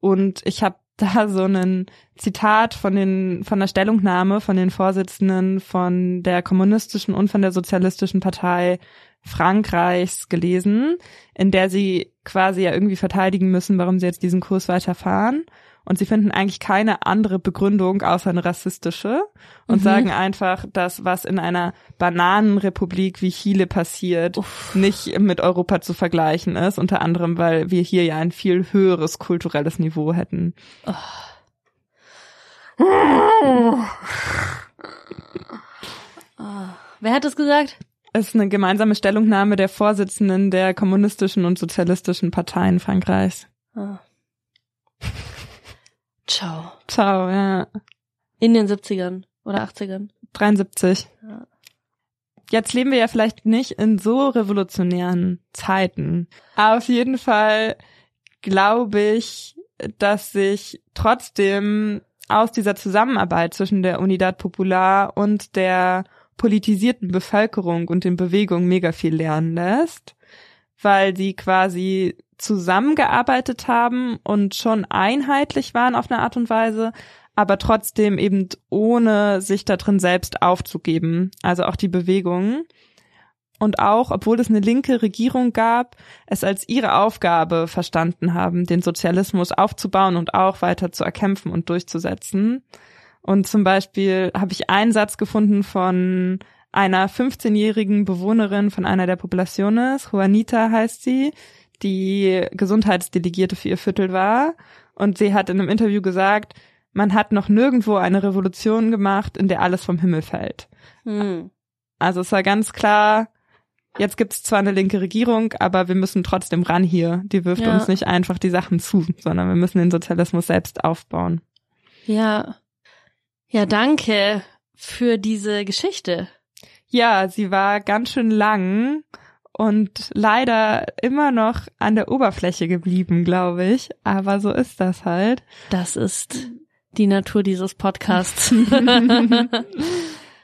Und ich habe da so ein Zitat von den von der Stellungnahme von den Vorsitzenden von der kommunistischen und von der sozialistischen Partei Frankreichs gelesen, in der sie quasi ja irgendwie verteidigen müssen, warum sie jetzt diesen Kurs weiterfahren. Und sie finden eigentlich keine andere Begründung außer eine rassistische und Mhm. sagen einfach, dass was in einer Bananenrepublik wie Chile passiert, Uff. nicht mit Europa zu vergleichen ist. Unter anderem, weil wir hier ja ein viel höheres kulturelles Niveau hätten. Ah. Wer hat das gesagt? Es ist eine gemeinsame Stellungnahme der Vorsitzenden der kommunistischen und sozialistischen Parteien Frankreichs. Ah. Ciao. Ciao, ja. In den 70ern oder 80ern. 73. Ja. Jetzt leben wir ja vielleicht nicht in so revolutionären Zeiten. Aber auf jeden Fall glaube ich, dass sich trotzdem aus dieser Zusammenarbeit zwischen der Unidad Popular und der politisierten Bevölkerung und den Bewegungen mega viel lernen lässt, weil die quasi zusammengearbeitet haben und schon einheitlich waren auf eine Art und Weise, aber trotzdem eben ohne sich da drin selbst aufzugeben. Also auch die Bewegung. Und auch, obwohl es eine linke Regierung gab, es als ihre Aufgabe verstanden haben, den Sozialismus aufzubauen und auch weiter zu erkämpfen und durchzusetzen. Und zum Beispiel habe ich einen Satz gefunden von einer 15-jährigen Bewohnerin von einer der Populaciones, Juanita heißt sie, die Gesundheitsdelegierte für ihr Viertel war. Und sie hat in einem Interview gesagt, man hat noch nirgendwo eine Revolution gemacht, in der alles vom Himmel fällt. Hm. Also es war ganz klar, jetzt gibt's zwar eine linke Regierung, aber wir müssen trotzdem ran hier. Die wirft Ja. uns nicht einfach die Sachen zu, sondern wir müssen den Sozialismus selbst aufbauen. Ja. Ja, danke für diese Geschichte. Ja, sie war ganz schön lang und leider immer noch an der Oberfläche geblieben, glaube ich. Aber so ist das halt. Das ist die Natur dieses Podcasts.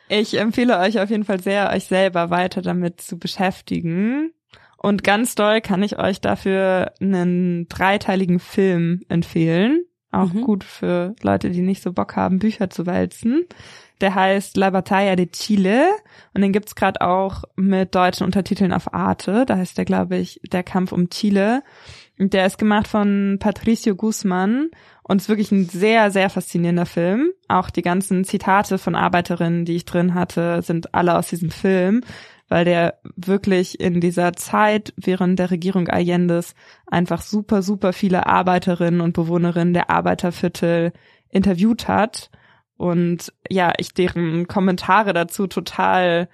Ich empfehle euch auf jeden Fall sehr, euch selber weiter damit zu beschäftigen. Und ganz doll kann ich euch dafür einen dreiteiligen Film empfehlen. Auch Mhm. gut für Leute, die nicht so Bock haben, Bücher zu wälzen. Der heißt La Batalla de Chile und den gibt's gerade auch mit deutschen Untertiteln auf Arte. Da heißt der, glaube ich, Der Kampf um Chile. Und der ist gemacht von Patricio Guzman und ist wirklich ein sehr, sehr faszinierender Film. Auch die ganzen Zitate von Arbeiterinnen, die ich drin hatte, sind alle aus diesem Film. weil der wirklich in dieser Zeit während der Regierung Allendes einfach super, super viele Arbeiterinnen und Bewohnerinnen der Arbeiterviertel interviewt hat und ja, ich deren Kommentare dazu total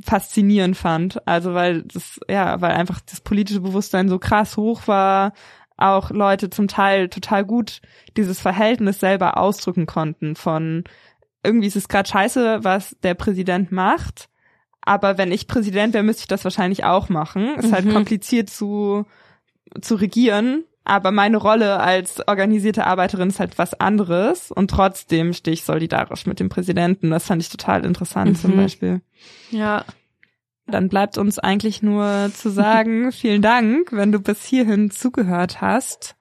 faszinierend fand. Also weil das, ja, weil einfach das politische Bewusstsein so krass hoch war, auch Leute zum Teil total gut dieses Verhältnis selber ausdrücken konnten von irgendwie ist es gerade scheiße, was der Präsident macht, aber wenn ich Präsident wäre, müsste ich das wahrscheinlich auch machen. Ist halt mhm. halt kompliziert zu zu regieren, aber meine Rolle als organisierte Arbeiterin ist halt was anderes und trotzdem stehe ich solidarisch mit dem Präsidenten. Das fand ich total interessant mhm. zum Beispiel. Ja. Dann bleibt uns eigentlich nur zu sagen, vielen Dank, wenn du bis hierhin zugehört hast.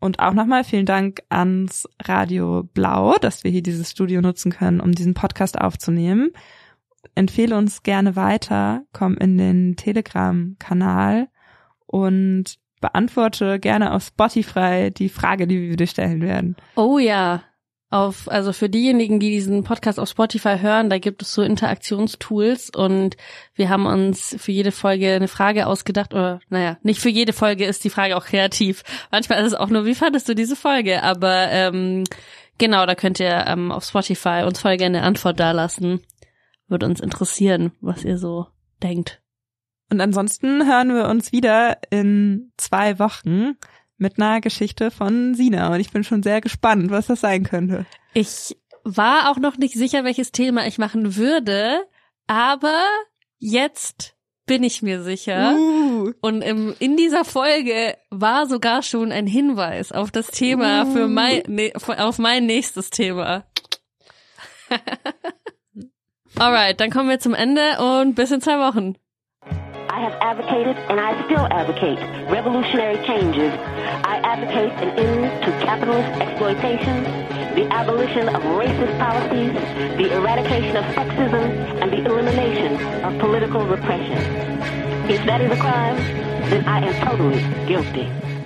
Und auch nochmal vielen Dank ans Radio Blau, dass wir hier dieses Studio nutzen können, um diesen Podcast aufzunehmen. Empfehle uns gerne weiter, komm in den Telegram-Kanal und beantworte gerne auf Spotify die Frage, die wir dir stellen werden. Oh ja, auf, also für diejenigen, die diesen Podcast auf Spotify hören, da gibt es so Interaktionstools und wir haben uns für jede Folge eine Frage ausgedacht, oder naja, nicht für jede Folge ist die Frage auch kreativ. Manchmal ist es auch nur, wie fandest du diese Folge? Aber ähm, genau, da könnt ihr ähm, auf Spotify uns voll gerne eine Antwort dalassen. Würde uns interessieren, was ihr so denkt. Und ansonsten hören wir uns wieder in zwei Wochen mit einer Geschichte von Sina. Und ich bin schon sehr gespannt, was das sein könnte. Ich war auch noch nicht sicher, welches Thema ich machen würde, aber jetzt bin ich mir sicher. Uh. Und im, in dieser Folge war sogar schon ein Hinweis auf das Thema uh. für mein, ne, auf mein nächstes Thema. Alright, dann kommen wir zum Ende und bis in zwei Wochen. I have advocated and I still advocate revolutionary changes. I advocate an end to capitalist exploitation, the abolition of racist policies, the eradication of sexism, and the elimination of political repression. If that is a crime, then I am totally guilty.